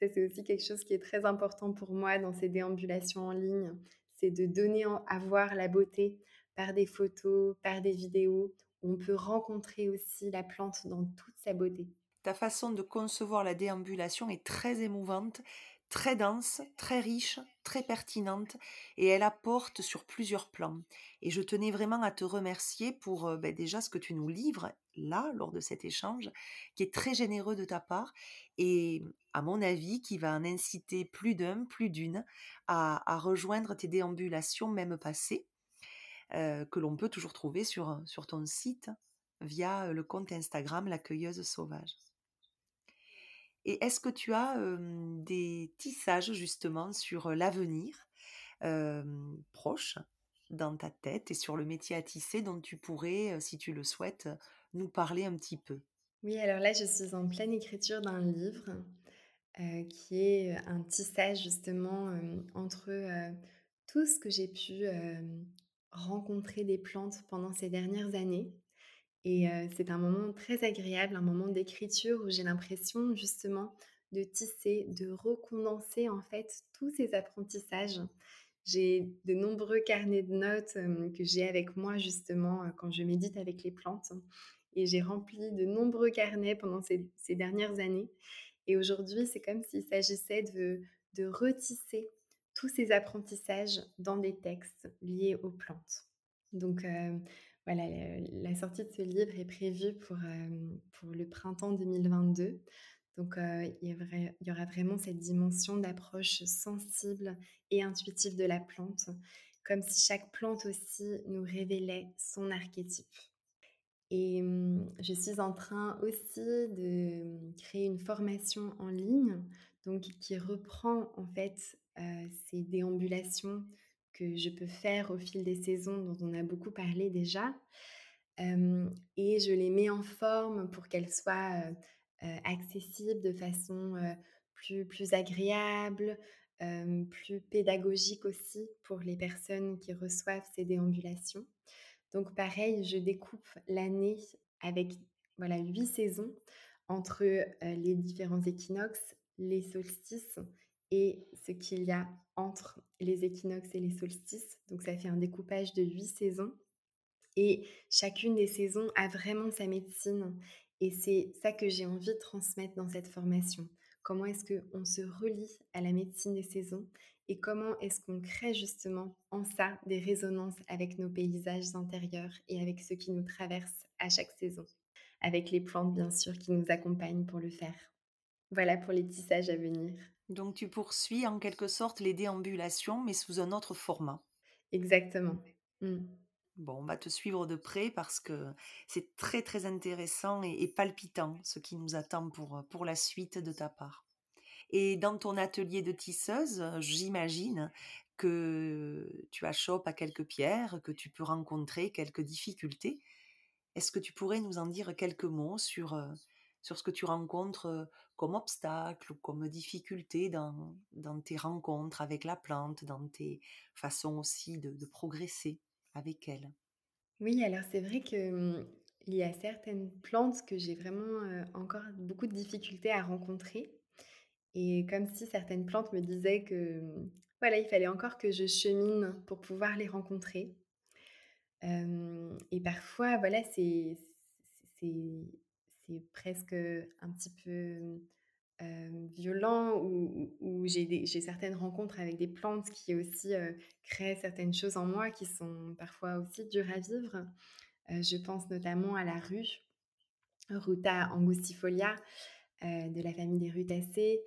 Ça, c'est aussi quelque chose qui est très important pour moi dans ces déambulations en ligne. C'est de donner à voir la beauté par des photos, par des vidéos. On peut rencontrer aussi la plante dans toute sa beauté. Ta façon de concevoir la déambulation est très émouvante, très dense, très riche, très pertinente et elle apporte sur plusieurs plans. Et je tenais vraiment à te remercier pour euh, ben, déjà ce que tu nous livres là lors de cet échange qui est très généreux de ta part et à mon avis qui va en inciter plus d'un, plus d'une à, à rejoindre tes déambulations même passées euh, que l'on peut toujours trouver sur, sur ton site via euh, le compte Instagram La Cueilleuse Sauvage. Et est-ce que tu as des tissages justement sur l'avenir proche dans ta tête et sur le métier à tisser dont tu pourrais, si tu le souhaites, nous parler un petit peu? Oui, alors là, je suis en pleine écriture d'un livre qui est un tissage justement entre tout ce que j'ai pu rencontrer des plantes pendant ces dernières années. Et c'est un moment très agréable, un moment d'écriture où j'ai l'impression justement de tisser, de recondenser en fait tous ces apprentissages. J'ai de nombreux carnets de notes que j'ai avec moi justement quand je médite avec les plantes. Et j'ai rempli de nombreux carnets pendant ces, dernières années. Et aujourd'hui, c'est comme s'il s'agissait de, de retisser tous ces apprentissages dans des textes liés aux plantes. Donc euh, voilà, la sortie de ce livre est prévue pour, euh, pour le printemps 2022. Donc euh, il, y aura vraiment cette dimension d'approche sensible et intuitive de la plante, comme si chaque plante aussi nous révélait son archétype. Et mmh, je suis en train aussi de mmh, créer une formation en ligne, donc qui reprend en fait ces déambulations que je peux faire au fil des saisons dont on a beaucoup parlé déjà. et je les mets en forme pour qu'elles soient accessibles de façon plus, plus agréable, plus pédagogique aussi pour les personnes qui reçoivent ces déambulations. Donc pareil, je découpe l'année avec voilà huit saisons entre les différents équinoxes, les solstices et ce qu'il y a entre les équinoxes et les solstices. Donc ça fait un découpage de huit saisons. Et chacune des saisons a vraiment sa médecine. Et c'est ça que j'ai envie de transmettre dans cette formation. Comment est-ce qu'on se relie à la médecine des saisons et comment est-ce qu'on crée justement en ça des résonances avec nos paysages intérieurs et avec ceux qui nous traversent à chaque saison, avec les plantes bien sûr qui nous accompagnent pour le faire. Voilà pour les tissages à venir. Donc tu poursuis en quelque sorte les déambulations mais sous un autre format. Exactement. Mmh. Bon, on va te suivre de près parce que c'est très très intéressant et, et, palpitant ce qui nous attend pour, pour la suite de ta part. Et dans ton atelier de tisseuse, j'imagine que tu achoppes à quelques pierres, que tu peux rencontrer quelques difficultés. Est-ce que tu pourrais nous en dire quelques mots sur, sur ce que tu rencontres comme obstacle ou comme difficulté dans, tes rencontres avec la plante, dans tes façons aussi de, progresser avec elle? Oui, alors c'est vrai que mmh, il y a certaines plantes que j'ai vraiment encore beaucoup de difficultés à rencontrer. Et comme si certaines plantes me disaient que, mmh, voilà, il fallait encore que je chemine pour pouvoir les rencontrer. et parfois, voilà, c'est c'est presque un petit peu violent ou, j'ai certaines rencontres avec des plantes qui aussi créent certaines choses en moi qui sont parfois aussi dures à vivre. je pense notamment à la rue, Ruta angustifolia, de la famille des rutacées,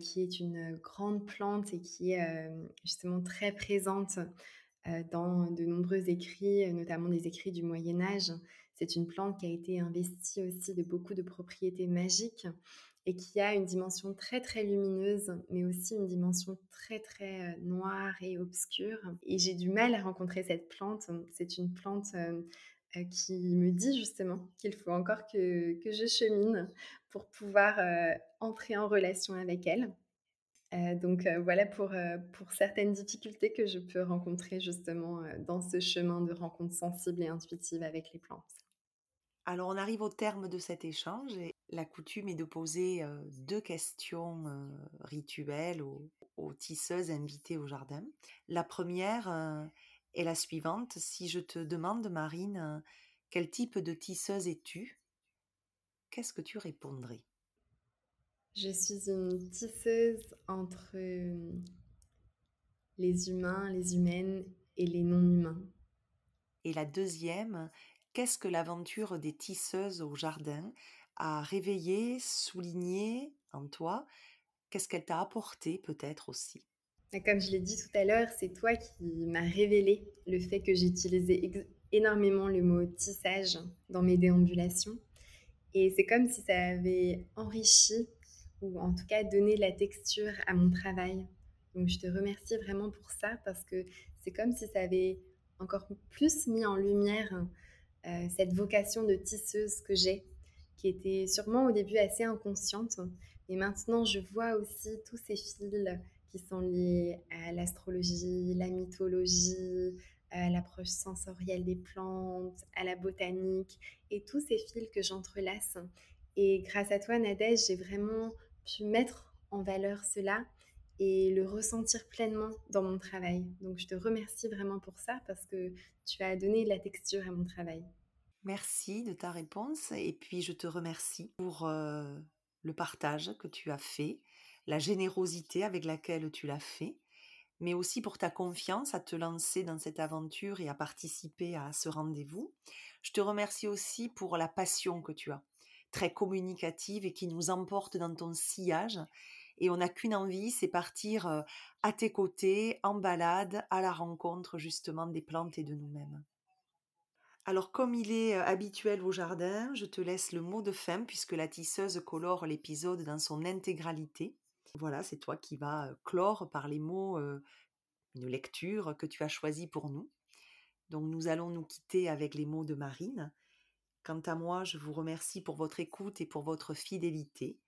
qui est une grande plante et qui est justement très présente dans de nombreux écrits, notamment des écrits du Moyen Âge. C'est une plante qui a été investie aussi de beaucoup de propriétés magiques et qui a une dimension très très lumineuse, mais aussi une dimension très très noire et obscure. Et j'ai du mal à rencontrer cette plante. C'est une plante euh, qui me dit justement qu'il faut encore que, que, je chemine pour pouvoir euh, entrer en relation avec elle. Euh, donc voilà pour, pour certaines difficultés que je peux rencontrer justement dans ce chemin de rencontre sensible et intuitive avec les plantes. Alors on arrive au terme de cet échange et la coutume est de poser deux questions rituelles aux, aux, tisseuses invitées au jardin. La première, et la suivante, si je te demande, Marine, quel type de tisseuse es-tu? Qu'est-ce que tu répondrais? Je suis une tisseuse entre les humains, les humaines et les non-humains. Et la deuxième, qu'est-ce que l'aventure des tisseuses au jardin a réveillé, souligné en toi? Qu'est-ce qu'elle t'a apporté peut-être aussi? Comme je l'ai dit tout à l'heure, c'est toi qui m'as révélé le fait que j'utilisais énormément le mot tissage dans mes déambulations. Et c'est comme si ça avait enrichi ou en tout cas donné la texture à mon travail. Donc je te remercie vraiment pour ça parce que c'est comme si ça avait encore plus mis en lumière euh, cette vocation de tisseuse que j'ai, qui était sûrement au début assez inconsciente. Et maintenant, je vois aussi tous ces fils qui sont liées à l'astrologie, la mythologie, à l'approche sensorielle des plantes, à la botanique et tous ces fils que j'entrelace. Et grâce à toi, Nadège, j'ai vraiment pu mettre en valeur cela et le ressentir pleinement dans mon travail. Donc je te remercie vraiment pour ça parce que tu as donné de la texture à mon travail. Merci de ta réponse et puis je te remercie pour euh, le partage que tu as fait la générosité avec laquelle tu l'as fait. mais aussi pour ta confiance à te lancer dans cette aventure et à participer à ce rendez-vous. Je te remercie aussi pour la passion que tu as, très communicative et qui nous emporte dans ton sillage. Et on n'a qu'une envie, c'est partir à tes côtés, en balade, à la rencontre justement des plantes et de nous-mêmes. Alors comme il est habituel au jardin, je te laisse le mot de fin puisque la tisseuse colore l'épisode dans son intégralité. Voilà, c'est toi qui vas clore par les mots une lecture que tu as choisie pour nous. Donc nous allons nous quitter avec les mots de Marine. Quant à moi, je vous remercie pour votre écoute et pour votre fidélité.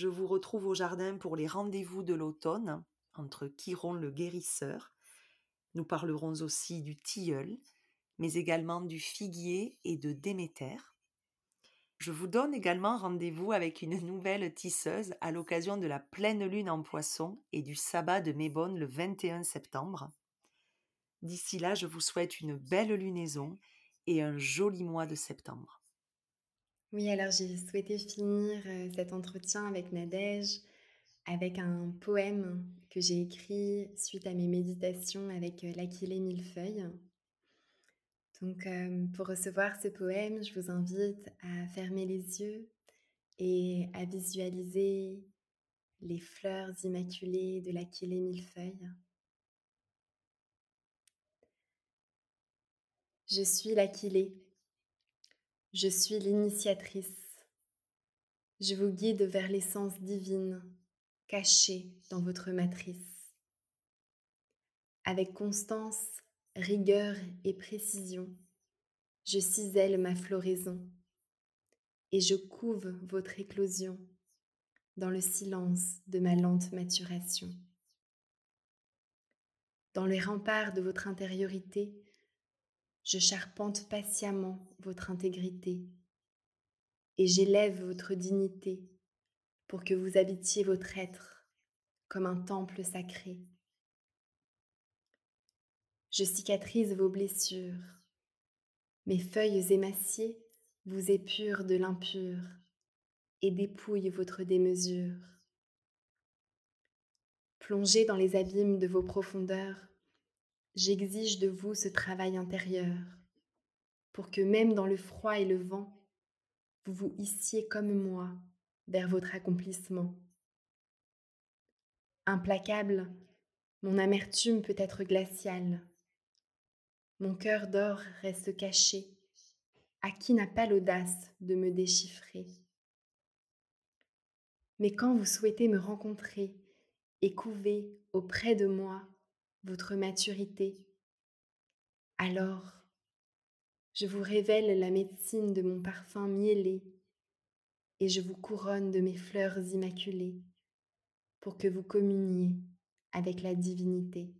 Je vous retrouve au jardin pour les rendez-vous de l'automne entre Chiron le guérisseur. Nous parlerons aussi du tilleul, mais également du figuier et de Déméter. Je vous donne également rendez-vous avec une nouvelle tisseuse à l'occasion de la pleine lune en poisson et du sabbat de Mébonne le 21 septembre. D'ici là, je vous souhaite une belle lunaison et un joli mois de septembre. Oui, alors j'ai souhaité finir euh, cet entretien avec Nadège avec un poème que j'ai écrit suite à mes méditations avec euh, l'Aquilée Millefeuille. Donc, euh, pour recevoir ce poème, je vous invite à fermer les yeux et à visualiser les fleurs immaculées de l'Aquilée millefeuille. Je suis l'Aquilée. Je suis l'initiatrice. Je vous guide vers l'essence divine cachée dans votre matrice. Avec constance, rigueur et précision, je cisèle ma floraison et je couve votre éclosion dans le silence de ma lente maturation. Dans les remparts de votre intériorité, je charpente patiemment votre intégrité et j'élève votre dignité pour que vous habitiez votre être comme un temple sacré. Je cicatrise vos blessures. Mes feuilles émaciées vous épurent de l'impur et dépouillent votre démesure. Plongez dans les abîmes de vos profondeurs, j'exige de vous ce travail intérieur, pour que même dans le froid et le vent, vous vous hissiez comme moi vers votre accomplissement. Implacable, mon amertume peut être glaciale, mon cœur d'or reste caché. À qui n'a pas l'audace de me déchiffrer? Mais quand vous souhaitez me rencontrer et couver auprès de moi votre maturité, alors je vous révèle la médecine de mon parfum miellé et je vous couronne de mes fleurs immaculées pour que vous communiez avec la divinité.